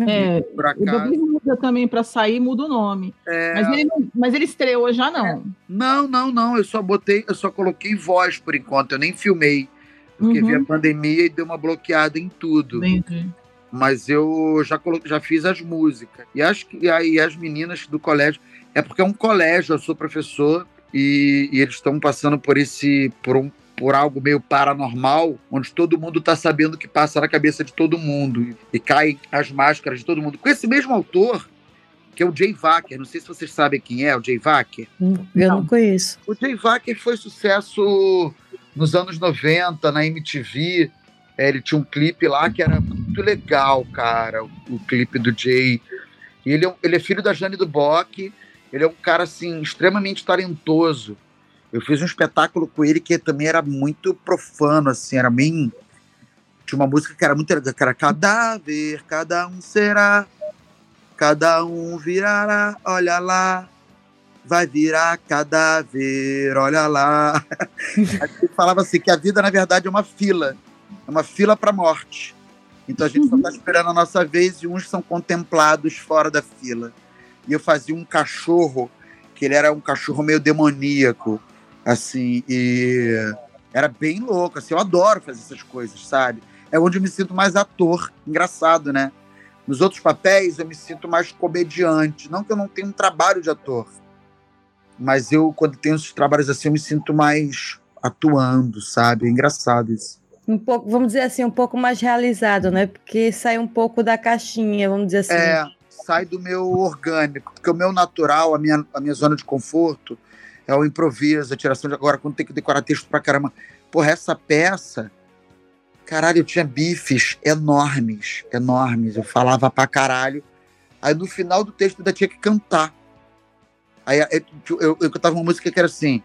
É, Por o acaso. Muda também para sair, muda o nome. É, Mas, ele, mas ele estreou já não. Não, não, não. Eu só botei, eu só coloquei voz por enquanto. Eu nem filmei. Porque Uhum. vi a pandemia e deu uma bloqueada em tudo. Entendi. Mas eu já, colo- já fiz as músicas. E acho que e aí as meninas do colégio. É porque é um colégio, eu sou professor, e, e eles estão passando por esse. por um por algo meio paranormal, onde todo mundo tá sabendo o que passa na cabeça de todo mundo. E, e caem as máscaras de todo mundo. Com esse mesmo autor, que é o Jay Wacker. Não sei se vocês sabem quem é o Jay Wacker. Eu não conheço. O Jay Wacker foi sucesso nos anos 90, na MTV. É, ele tinha um clipe lá que era muito legal, cara. O, o clipe do Jay. E ele é, ele é filho da Jane do Bock. Ele é um cara, assim, extremamente talentoso. Eu fiz um espetáculo com ele que também era muito profano, assim, era bem. Tinha uma música que era muito legal, que era Cadáver, cada um será, cada um virará, olha lá, vai virar cadáver, olha lá. *laughs* Aí ele falava assim que a vida, na verdade, é uma fila, é uma fila para morte. Então a gente só está esperando a nossa vez e uns são contemplados fora da fila. E eu fazia um cachorro, que ele era um cachorro meio demoníaco, assim, e era bem louco, assim, eu adoro fazer essas coisas, sabe? É onde eu me sinto mais ator, engraçado, né? Nos outros papéis eu me sinto mais comediante, não que eu não tenha um trabalho de ator, mas eu, quando tenho esses trabalhos assim, eu me sinto mais atuando, sabe? É engraçado isso. Um pouco, vamos dizer assim, um pouco mais realizado, né? Porque sai um pouco da caixinha, vamos dizer assim. É, sai do meu orgânico, porque o meu natural, a minha, a minha zona de conforto é o improviso, a tiração de agora, quando tem que decorar texto pra caramba. Porra, essa peça, caralho, eu tinha bifes enormes, enormes, eu falava pra caralho. Aí no final do texto ainda tinha que cantar. Aí eu, eu, eu cantava uma música que era assim: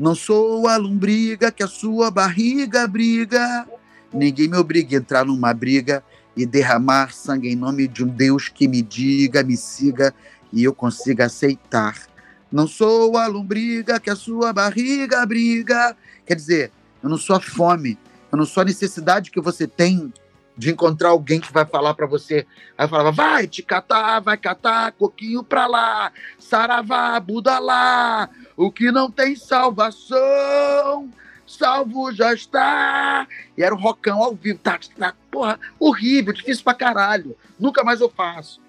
Não sou a lombriga que a sua barriga briga, ninguém me obriga a entrar numa briga e derramar sangue em nome de um Deus que me diga, me siga e eu consiga aceitar. Não sou a lombriga que a sua barriga briga. Quer dizer, eu não sou a fome, eu não sou a necessidade que você tem de encontrar alguém que vai falar para você. Aí falava, vai te catar, vai catar, coquinho pra lá, saravá, Buda lá, o que não tem salvação, salvo já está. E era um rocão ao vivo, tá, tá, porra, horrível, difícil pra caralho. Nunca mais eu faço.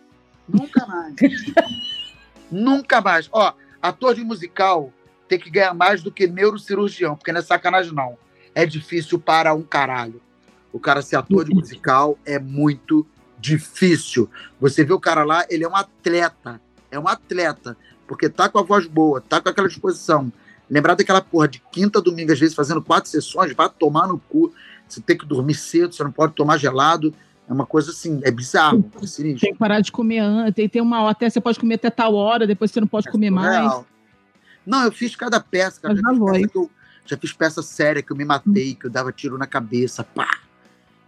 Nunca mais. *laughs* Nunca mais. Ó, ator de musical tem que ganhar mais do que neurocirurgião, porque não é sacanagem, não. É difícil para um caralho. O cara ser ator de musical é muito difícil. Você vê o cara lá, ele é um atleta. É um atleta. Porque tá com a voz boa, tá com aquela disposição. Lembrar daquela porra de quinta a domingo, às vezes, fazendo quatro sessões, vai tomar no cu. Você tem que dormir cedo, você não pode tomar gelado. É uma coisa assim, é bizarro, é sinistro. Tem que parar de comer antes. Tem, tem uma hora, até você pode comer até tal hora, depois você não pode comer mais. Real. Não, eu fiz cada peça, cara. Já na fiz, peça que eu, já fiz peça séria que eu me matei, que eu dava tiro na cabeça, pá.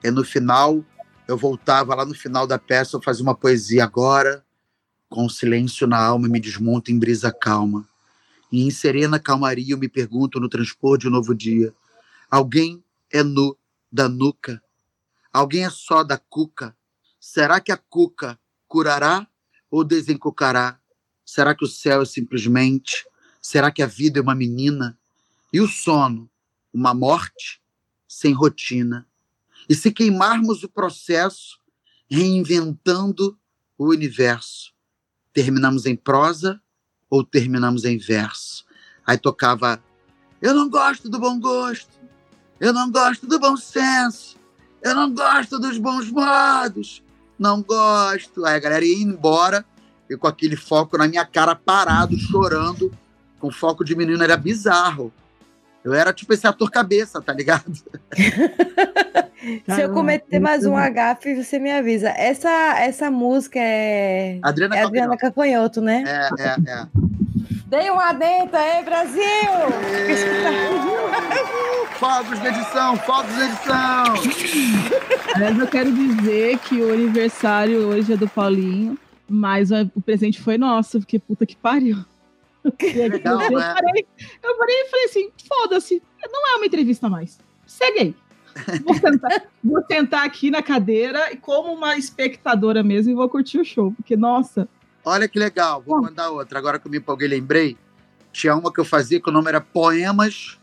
E no final, eu voltava lá no final da peça, eu fazia uma poesia agora, com silêncio na alma, me desmonto em brisa calma. E em serena calmaria eu me pergunto no transpor de um novo dia: alguém é nu da nuca? Alguém é só da cuca? Será que a cuca curará ou desencucará? Será que o céu é simplesmente? Será que a vida é uma menina? E o sono? uma morte sem rotina. E se queimarmos o processo, reinventando o universo, terminamos em prosa ou terminamos em verso? Aí tocava: Eu não gosto do bom gosto, eu não gosto do bom senso, eu não gosto dos bons modos, não gosto. Aí a galera ia embora, e com aquele foco na minha cara, parado, chorando, com foco de menino, era bizarro. Eu era tipo esse ator cabeça, tá ligado? *laughs* *laughs* Se eu cometer mais um agafe, você me avisa. Essa, essa música é. Adriana é Adriana Cacanhoto, né? É, é, é. Dei um adentro aí, Brasil! Fogos de edição, fogos de edição! *laughs* Aliás, eu quero dizer que o aniversário hoje é do Paulinho, mas o presente foi nosso, porque puta que pariu. Legal, eu, né? parei, eu parei e falei assim: foda-se, não é uma entrevista mais. Segue aí. Vou sentar, vou sentar aqui na cadeira e como uma espectadora mesmo e vou curtir o show, porque, nossa, Olha que legal, vou mandar outra. Agora que eu me empolguei, lembrei. Tinha uma que eu fazia que o nome era Poemas,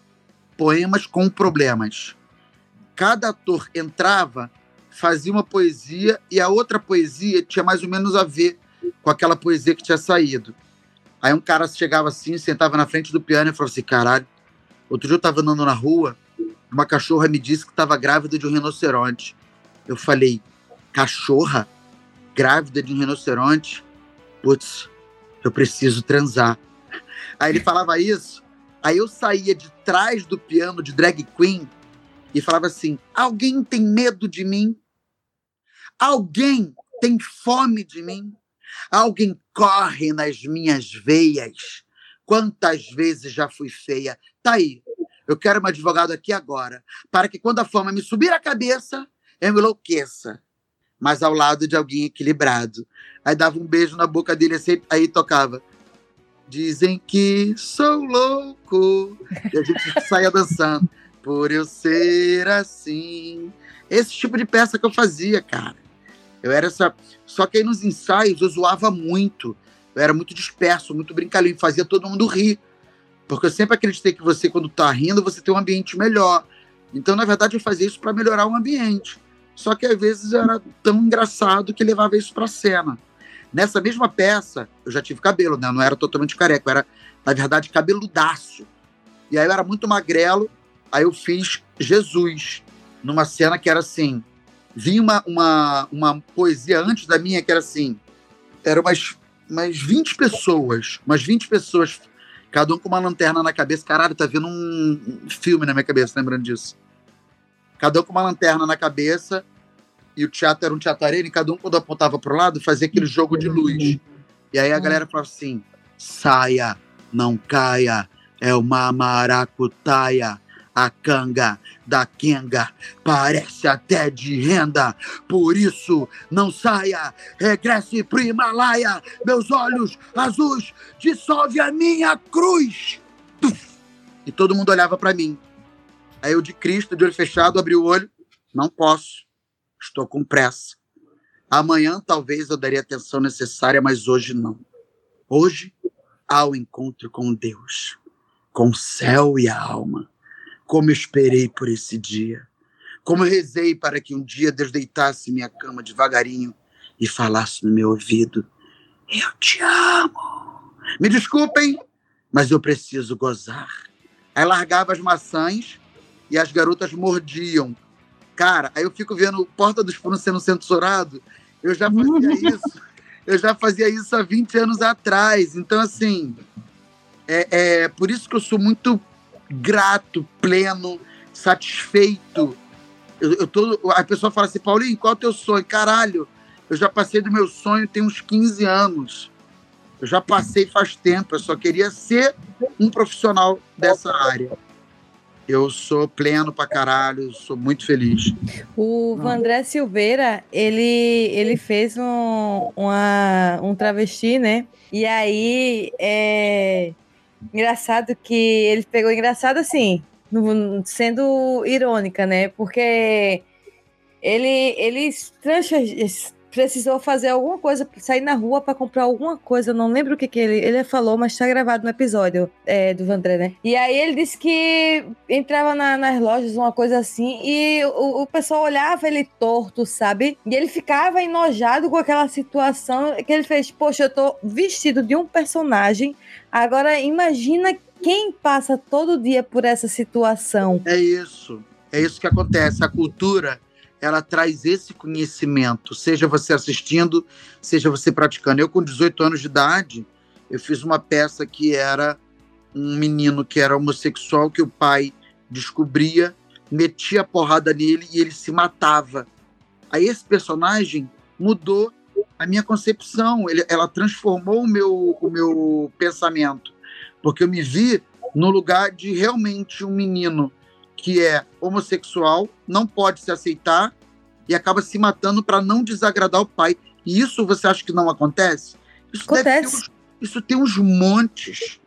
Poemas com Problemas. Cada ator entrava, fazia uma poesia e a outra poesia tinha mais ou menos a ver com aquela poesia que tinha saído. Aí um cara chegava assim, sentava na frente do piano e falou assim: caralho, outro dia eu tava andando na rua, uma cachorra me disse que estava grávida de um rinoceronte. Eu falei: cachorra? Grávida de um rinoceronte? putz, eu preciso transar. *laughs* Aí ele falava isso, aí eu saía de trás do piano de drag queen e falava assim: alguém tem medo de mim? Alguém tem fome de mim? Alguém corre nas minhas veias? Quantas vezes já fui feia? Tá aí. Eu quero um advogado aqui agora, para que quando a fama me subir a cabeça, eu me enlouqueça, mas ao lado de alguém equilibrado. Aí dava um beijo na boca dele, assim, aí tocava. Dizem que sou louco. E a gente *laughs* saía dançando. Por eu ser assim. Esse tipo de peça que eu fazia, cara. Eu era essa. Só que aí nos ensaios eu zoava muito. Eu era muito disperso, muito brincalhão, fazia todo mundo rir. Porque eu sempre acreditei que você, quando tá rindo, você tem um ambiente melhor. Então, na verdade, eu fazia isso para melhorar o ambiente. Só que às vezes era tão engraçado que levava isso pra cena. Nessa mesma peça, eu já tive cabelo, né? Eu não era totalmente careca, eu era, na verdade, cabeludaço. E aí eu era muito magrelo, aí eu fiz Jesus, numa cena que era assim. Vinha uma, uma, uma poesia antes da minha que era assim. Era umas, umas 20 pessoas, umas 20 pessoas, cada um com uma lanterna na cabeça. Caralho, tá vendo um filme na minha cabeça, lembrando disso. Cada um com uma lanterna na cabeça, e o teatro era um teatro arena, e cada um, quando apontava para o lado, fazia aquele jogo de luz. E aí a galera falava assim: saia, não caia, é uma maracutaia. A canga da Kenga parece até de renda, por isso não saia, regresse pro Himalaia, meus olhos azuis dissolve a minha cruz. E todo mundo olhava para mim. Aí eu de Cristo, de olho fechado, abri o olho, não posso, estou com pressa. Amanhã talvez eu daria a atenção necessária, mas hoje não. Hoje há o encontro com Deus, com o céu e a alma. Como esperei por esse dia. Como rezei para que um dia Deus deitasse em minha cama devagarinho e falasse no meu ouvido: Eu te amo. Me desculpem, mas eu preciso gozar. Aí largava as maçãs e as garotas mordiam. Cara, aí eu fico vendo Porta dos Fundos sendo censurado. Eu já fazia *laughs* isso. Eu já fazia isso há 20 anos atrás. Então, assim, é, é por isso que eu sou muito grato, pleno, satisfeito. Eu, eu tô, a pessoa fala assim, Paulinho, qual é o teu sonho? Caralho, eu já passei do meu sonho tem uns 15 anos. Eu já passei faz tempo, eu só queria ser um profissional dessa área. Eu sou pleno pra caralho, sou muito feliz. O Vandré Silveira, ele, ele fez um, uma, um travesti, né? E aí, é engraçado que ele pegou engraçado assim, sendo irônica, né? Porque ele, ele precisou fazer alguma coisa, sair na rua para comprar alguma coisa, eu não lembro o que, que ele, ele falou, mas tá gravado no episódio é, do Vandré, né? E aí ele disse que entrava na- nas lojas, uma coisa assim, e o, o pessoal olhava ele torto, sabe? E ele ficava enojado com aquela situação que ele fez, poxa, eu tô vestido de um personagem, agora imagina quem passa todo dia por essa situação. É isso. É isso que acontece. A cultura, ela traz esse conhecimento, seja você assistindo, seja você praticando. Eu, com 18 anos de idade, eu fiz uma peça que era um menino que era homossexual, que o pai descobria, metia a porrada nele e ele se matava. Aí esse personagem mudou a minha concepção, ele- ela transformou o meu, o meu pensamento, porque eu me vi no lugar de realmente um menino que é homossexual, não pode se aceitar e acaba se matando para não desagradar o pai. E isso você acha que não acontece? Isso Acontece. uns- isso tem uns montes.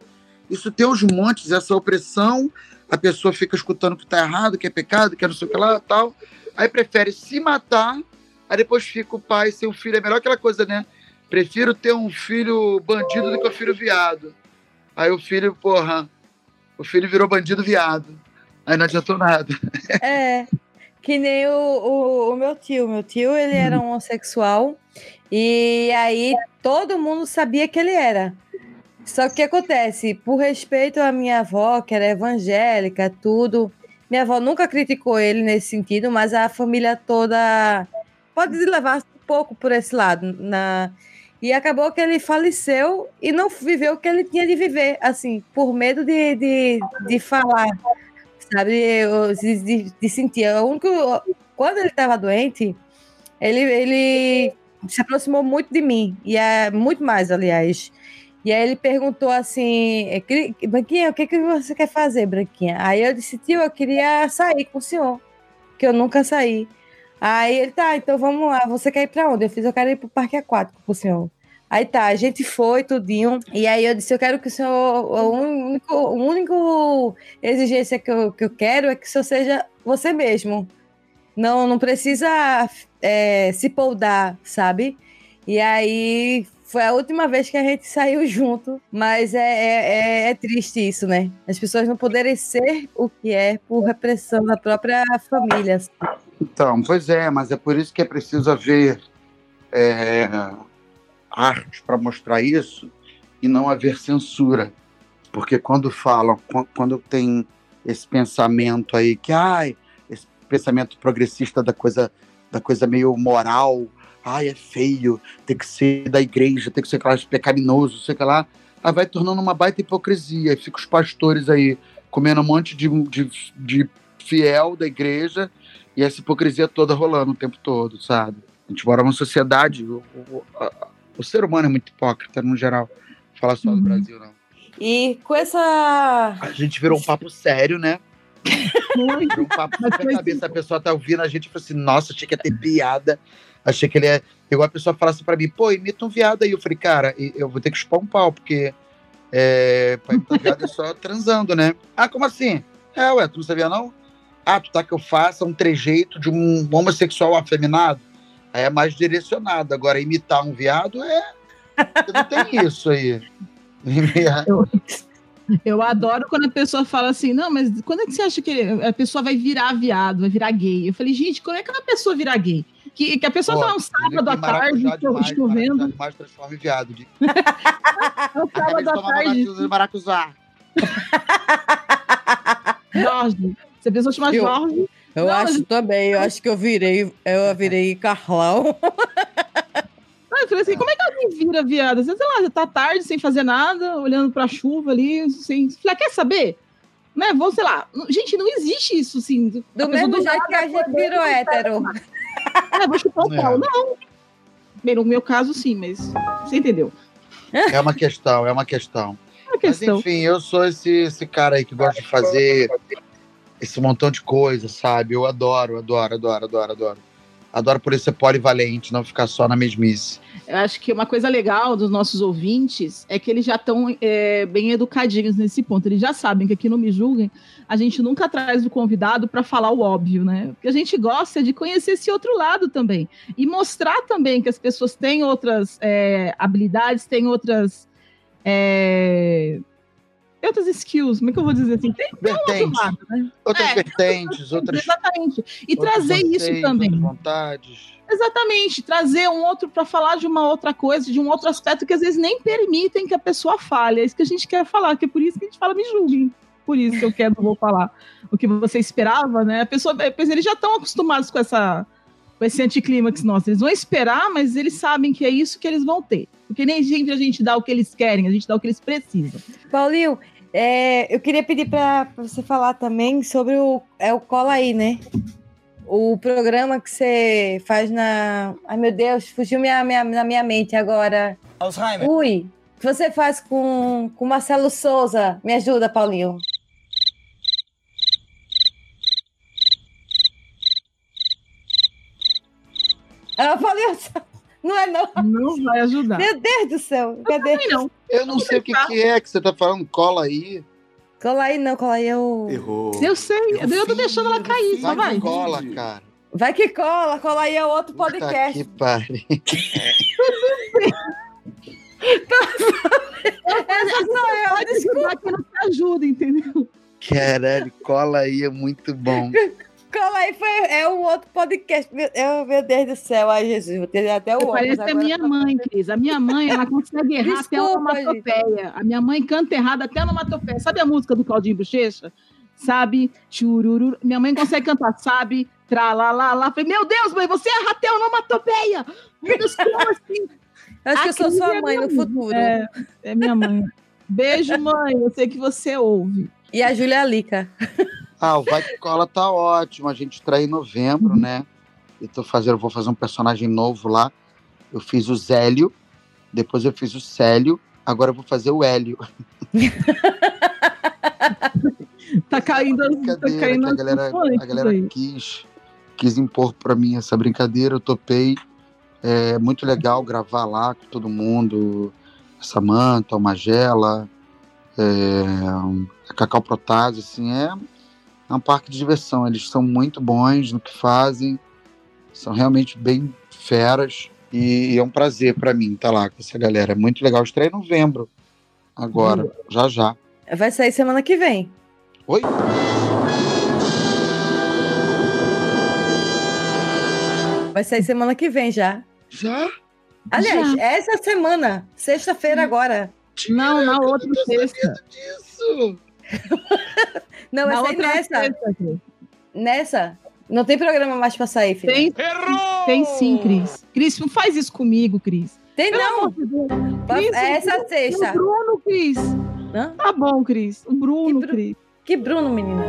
Isso tem uns montes, essa opressão, a pessoa fica escutando que tá errado, que é pecado, que é não sei o que lá, tal. Aí prefere se matar, aí depois fica o pai sem o filho. É melhor aquela coisa, né? Prefiro ter um filho bandido do que um filho viado. Aí o filho, porra, o filho virou bandido viado. Aí não adiantou nada. É, que nem o, o, o meu tio. Meu tio, ele era um homossexual. E aí todo mundo sabia que ele era. Só que o que acontece? Por respeito à minha avó, que era evangélica, tudo. Minha avó nunca criticou ele nesse sentido, mas a família toda pode levar um pouco por esse lado. Na... E acabou que ele faleceu e não viveu o que ele tinha de viver, assim, por medo de, de, de falar sabe? Eu, de, de- sentir. O único, quando ele estava doente, ele, ele se aproximou muito de mim, e é muito mais, aliás. E aí ele perguntou assim, é, "Cri- Branquinha, o que, que você quer fazer, Branquinha? Aí eu disse, tio, eu queria sair com o senhor, que eu nunca saí. Aí ele, tá, então vamos lá, você quer ir pra onde? Eu fiz, eu quero ir pro parque aquático com o senhor. Aí tá, a gente foi, tudinho, e aí eu disse, eu quero que o senhor, o único, o único exigência que eu, que eu quero é que o senhor seja você mesmo. Não, não precisa é, se poldar, sabe? E aí foi a última vez que a gente saiu junto, mas é, é, é- é triste isso, né? As pessoas não poderem ser o que é por repressão da própria família. Então, pois é, mas é por isso que é preciso haver é, arte para mostrar isso e não haver censura. Porque quando falam, qu- quando tem esse pensamento aí que, ai, esse pensamento progressista da coisa, da coisa meio moral, ai, é feio, tem que ser da igreja, tem que ser aquelas pecaminoso, sei lá, aí vai tornando uma baita hipocrisia. Fica os pastores aí comendo um monte de, de, de fiel da igreja e essa hipocrisia toda rolando o tempo todo, sabe? A gente mora numa sociedade, o, ser humano é muito hipócrita no geral. Fala só do Uhum. Brasil, não. E com essa. A gente virou um papo sério, né? Muito. Virou um papo foi cabeça. A pessoa tá ouvindo a gente e fala assim: nossa, achei que ia ter piada. Achei que ele é. Igual a pessoa falasse pra mim, pô, imita um viado aí. Eu falei, cara, eu vou ter que expor um pau, porque é, pra imitar um viado é só transando, né? Ah, como assim? É, ué, tu não sabia não? Ah, tu tá que eu faça um trejeito de um homossexual afeminado? Aí é mais direcionado. Agora, imitar um viado é. Não tem *laughs* isso aí. Eu adoro quando a pessoa fala assim, não, mas quando é que você acha que a pessoa vai virar viado, vai virar gay? Eu falei, gente, como é que uma pessoa vira gay? Que, que a pessoa Pô, tá um sábado à tarde, demais, chovendo, maracujá demais transforma em viado. De... *laughs* um sábado à tarde, maracujá. *laughs* Jorge. Se a pessoa chama Eu- Jorge, Eu Não, acho mas- também, eu acho que eu virei, eu *laughs* virei Carlão. Aí eu falei assim, como é que alguém vira viado? Você, sei lá, você tá tarde, sem fazer nada, olhando pra chuva ali, sem... Falei, ah, quer saber? Né, vou, sei lá. Gente, não existe isso, assim. Do mesmo jeito nada que a gente virou hétero. Ah, vou chupar o *laughs* É. pau. Não. Bem, no meu caso, sim, mas você entendeu. É uma questão, é uma questão. É uma Mas questão. enfim, eu sou esse, esse cara aí que gosta de fazer esse montão de coisa, sabe? Eu adoro, adoro, adoro, adoro, adoro. Adoro por isso ser polivalente, não ficar só na mesmice. Eu acho que uma coisa legal dos nossos ouvintes é que eles já estão é, bem educadinhos nesse ponto. Eles já sabem que aqui no Me Julguem a gente nunca traz o convidado para falar o óbvio, né? Porque a gente gosta de conhecer esse outro lado também. E mostrar também que as pessoas têm outras é, habilidades, têm outras. É, outras skills, como é que eu vou dizer assim? Tem, tem um lado, né? Outras É. vertentes, outras. Exatamente. E trazer isso também. vontades. Exatamente, trazer um outro para falar de uma outra coisa, de um outro aspecto que às vezes nem permitem que a pessoa fale. É isso que a gente quer falar, que é por isso que a gente fala, me julguem. Por isso que eu quero, não vou falar o que você esperava, né? A pessoa, pois eles já estão acostumados com essa com esse anticlímax nosso. Eles vão esperar, mas eles sabem que é isso que eles vão ter. Porque nem sempre a gente dá o que eles querem, a gente dá o que eles precisam. Paulinho, é, eu queria pedir para você falar também sobre o, é o Cola aí, né? O programa que você faz na. Ai, meu Deus, fugiu minha, minha, na minha mente agora. Alzheimer. Ui, que você faz com com Marcelo Souza. Me ajuda, Paulinho. Ah, Paulinho, não é não. Não vai ajudar. Meu Deus do céu. Cadê? Também não. Eu não sei o que, que é que você tá falando, cola aí. Cola aí, não, cola aí é o. Errou. Eu sei, eu tô deixando ela cair, só Vai vai. que cola, cara. Vai que cola, cola aí é outro Puta podcast. que pariu. *laughs* Essa sou eu, Pode ajudar que eu não te ajuda, entendeu? Caralho, cola aí é muito bom. Cola aí foi, é um outro podcast. Meu, eu- meu Deus do céu, ai Jesus, vou ter até o óculos Parece a minha mãe, Cris. A minha mãe, ela consegue errar até Desculpa, onomatopeia. A minha mãe canta errado até onomatopeia. Sabe a música do Claudinho Bochecha? Sabe? Chururu. Minha mãe consegue cantar, sabe? Tralalala. Falei, meu Deus, mãe, você erra até onomatopeia. Meu Deus, como assim? Acho que A eu sou sua é mãe no futuro. É, é minha mãe. Beijo, mãe. Eu sei que você ouve. E a Júlia Lica. Ah, o Vai que cola tá ótimo. A gente estreia em novembro, né? Eu tô fazendo, vou fazer um personagem novo lá. Eu fiz o Zélio, depois eu fiz o Célio, agora eu vou fazer o Hélio. *laughs* Tá caindo, tá caindo a galera, a galera quis, quis impor pra mim essa brincadeira, eu topei. É muito legal gravar lá com todo mundo. A Samanta, o Magela, é, a Cacau Protásio, assim, é, é um parque de diversão. Eles são muito bons no que fazem, são realmente bem feras. E, é um prazer pra mim estar lá com essa galera. É muito legal. Estreia em novembro, agora, já já. Vai sair semana que vem. Oi? Vai sair semana que vem já. Já? Aliás, essa semana, sexta-feira agora. Não, na outra Eu não sabia sexta. disso. *laughs* Não, sair outra nessa. Nessa. Não tem programa mais pra sair, filho. Tem, Errou! tem sim, Cris. Cris, não faz isso comigo, Cris. Tem Pelo não. de Cris, é essa o sexta. Bruno, Cris. Hã? Tá bom, Cris. O Bruno, Que Bru- Cris. Que Bruno, menina.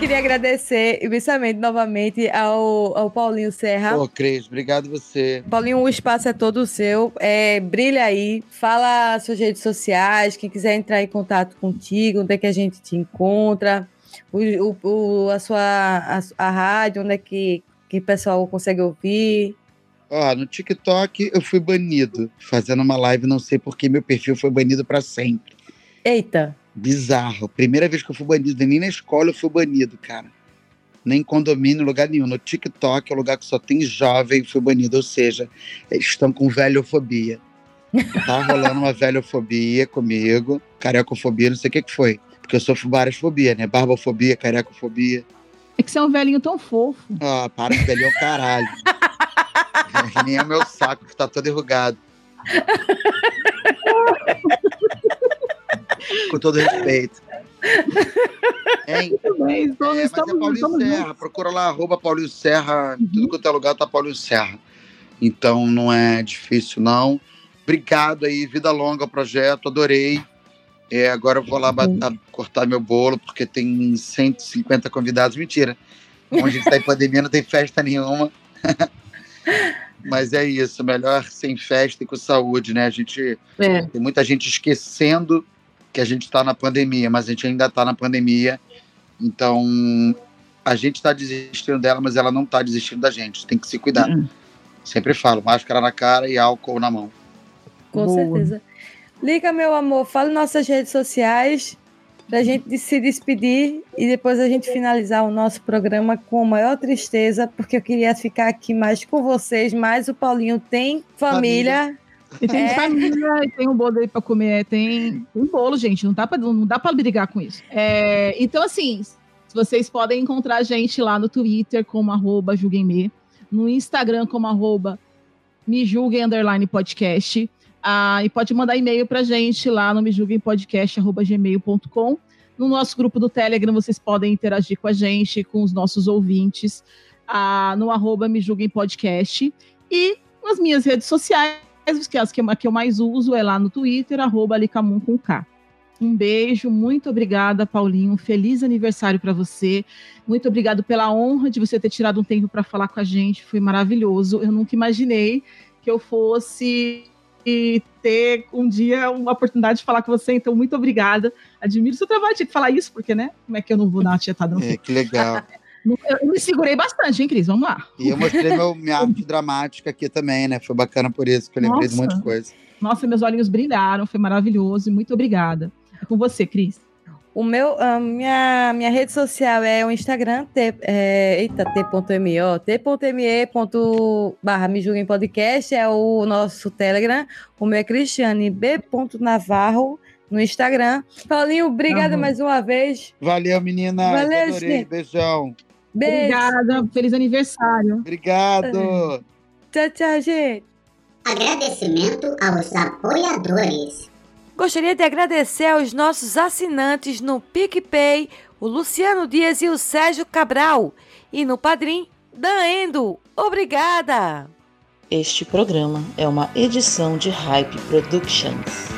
Queria agradecer imensamente novamente ao, ao Paulinho Serra. Pô, Cris, obrigado você. Paulinho, o espaço é todo seu. É, brilha aí, fala suas redes sociais, quem quiser entrar em contato contigo, onde é que a gente te encontra, o, o- a sua a, a rádio, onde é que, que o pessoal consegue ouvir. Ó, no TikTok eu fui banido, fazendo uma live, não sei porque meu perfil foi banido pra sempre. Eita, Bizarro. Primeira vez que eu fui banido, nem na escola eu fui banido, cara. Nem em condomínio, lugar nenhum. No TikTok é um lugar que só tem jovem fui banido, ou seja, eles estão com velhofobia. Tá rolando uma velhofobia comigo, carecofobia, não sei o que que foi. Porque eu sofro várias fobias, né? Barbofobia, carecofobia. É que você é um velhinho tão fofo. Ah, para de velhinho caralho. *laughs* Nem é meu saco, que tá todo enrugado. *laughs* Com todo respeito. Hein? Tudo bem, estamos, É, é Paulinho Serra. juntos. Procura lá, arroba Paulinho Serra. Uhum. Tudo quanto é lugar tá Paulinho Serra. Então não é difícil, não. Obrigado aí, vida longa ao projeto, adorei. É, agora eu vou lá batar- cortar meu bolo, porque tem 150 convidados. Mentira. Como a gente tá em pandemia, não tem festa nenhuma. *laughs* Mas é isso, melhor sem festa e com saúde, né? A gente É. tem muita gente esquecendo que a gente está na pandemia, mas a gente ainda está na pandemia. Então, a gente está desistindo dela, mas ela não está desistindo da gente. Tem que se cuidar. Uhum. Sempre falo, máscara na cara e álcool na mão. Com Boa. certeza. Liga, meu amor, fala nossas redes sociais pra gente se despedir e depois a gente finalizar o nosso programa com a maior tristeza, porque eu queria ficar aqui mais com vocês, mas o Paulinho tem família. E tem É. família, e tem um bolo aí pra comer, tem um bolo, gente, não dá pra, não dá pra brigar com isso. É, então, assim, vocês podem encontrar a gente lá no Twitter como arroba julguemme, no Instagram como arroba me julguem underline podcast, ah, e pode mandar e-mail pra gente lá no me julguem podcast arroba gmail.com. No nosso grupo do Telegram vocês podem interagir com a gente, com os nossos ouvintes, ah, no arroba me julguem podcast. E nas minhas redes sociais, que as que eu, que eu mais uso é lá no Twitter, arroba Alicamun com K. Um beijo, muito obrigada, Paulinho. Feliz aniversário para você. Muito obrigado pela honra de você ter tirado um tempo para falar com a gente. Foi maravilhoso. Eu nunca imaginei que eu fosse ter um dia uma oportunidade de falar com você. Então, muito obrigada. Admiro seu trabalho. Tinha que falar isso, porque, né? Como é que eu não vou dar uma tietada É, que legal. *laughs* Eu, me segurei bastante, hein, Cris? Vamos lá. E eu mostrei meu, minha arte dramática aqui também, né? Foi bacana por isso, que eu lembrei de um monte de Nossa. coisa. Nossa, meus olhinhos brilharam. Foi maravilhoso. E muito obrigada. É com você, Cris. O meu, a minha, minha rede social é o Instagram, t, é, eita, t.me, ó, t.me barra me julguem podcast, é o nosso Telegram. O meu é Cristiane B. Navarro no Instagram. Paulinho, obrigada Aham. mais uma vez. Valeu, menina. Valeu, Adorei. gente. Beijão. Beijo. Obrigada. Feliz aniversário. Obrigado. Tchau, tchau, gente. Agradecimento aos apoiadores. Gostaria de agradecer aos nossos assinantes no PicPay, o Luciano Dias e o Sérgio Cabral. E no Padrim, Dan Endo. Obrigada! Este programa é uma edição de Hype Productions.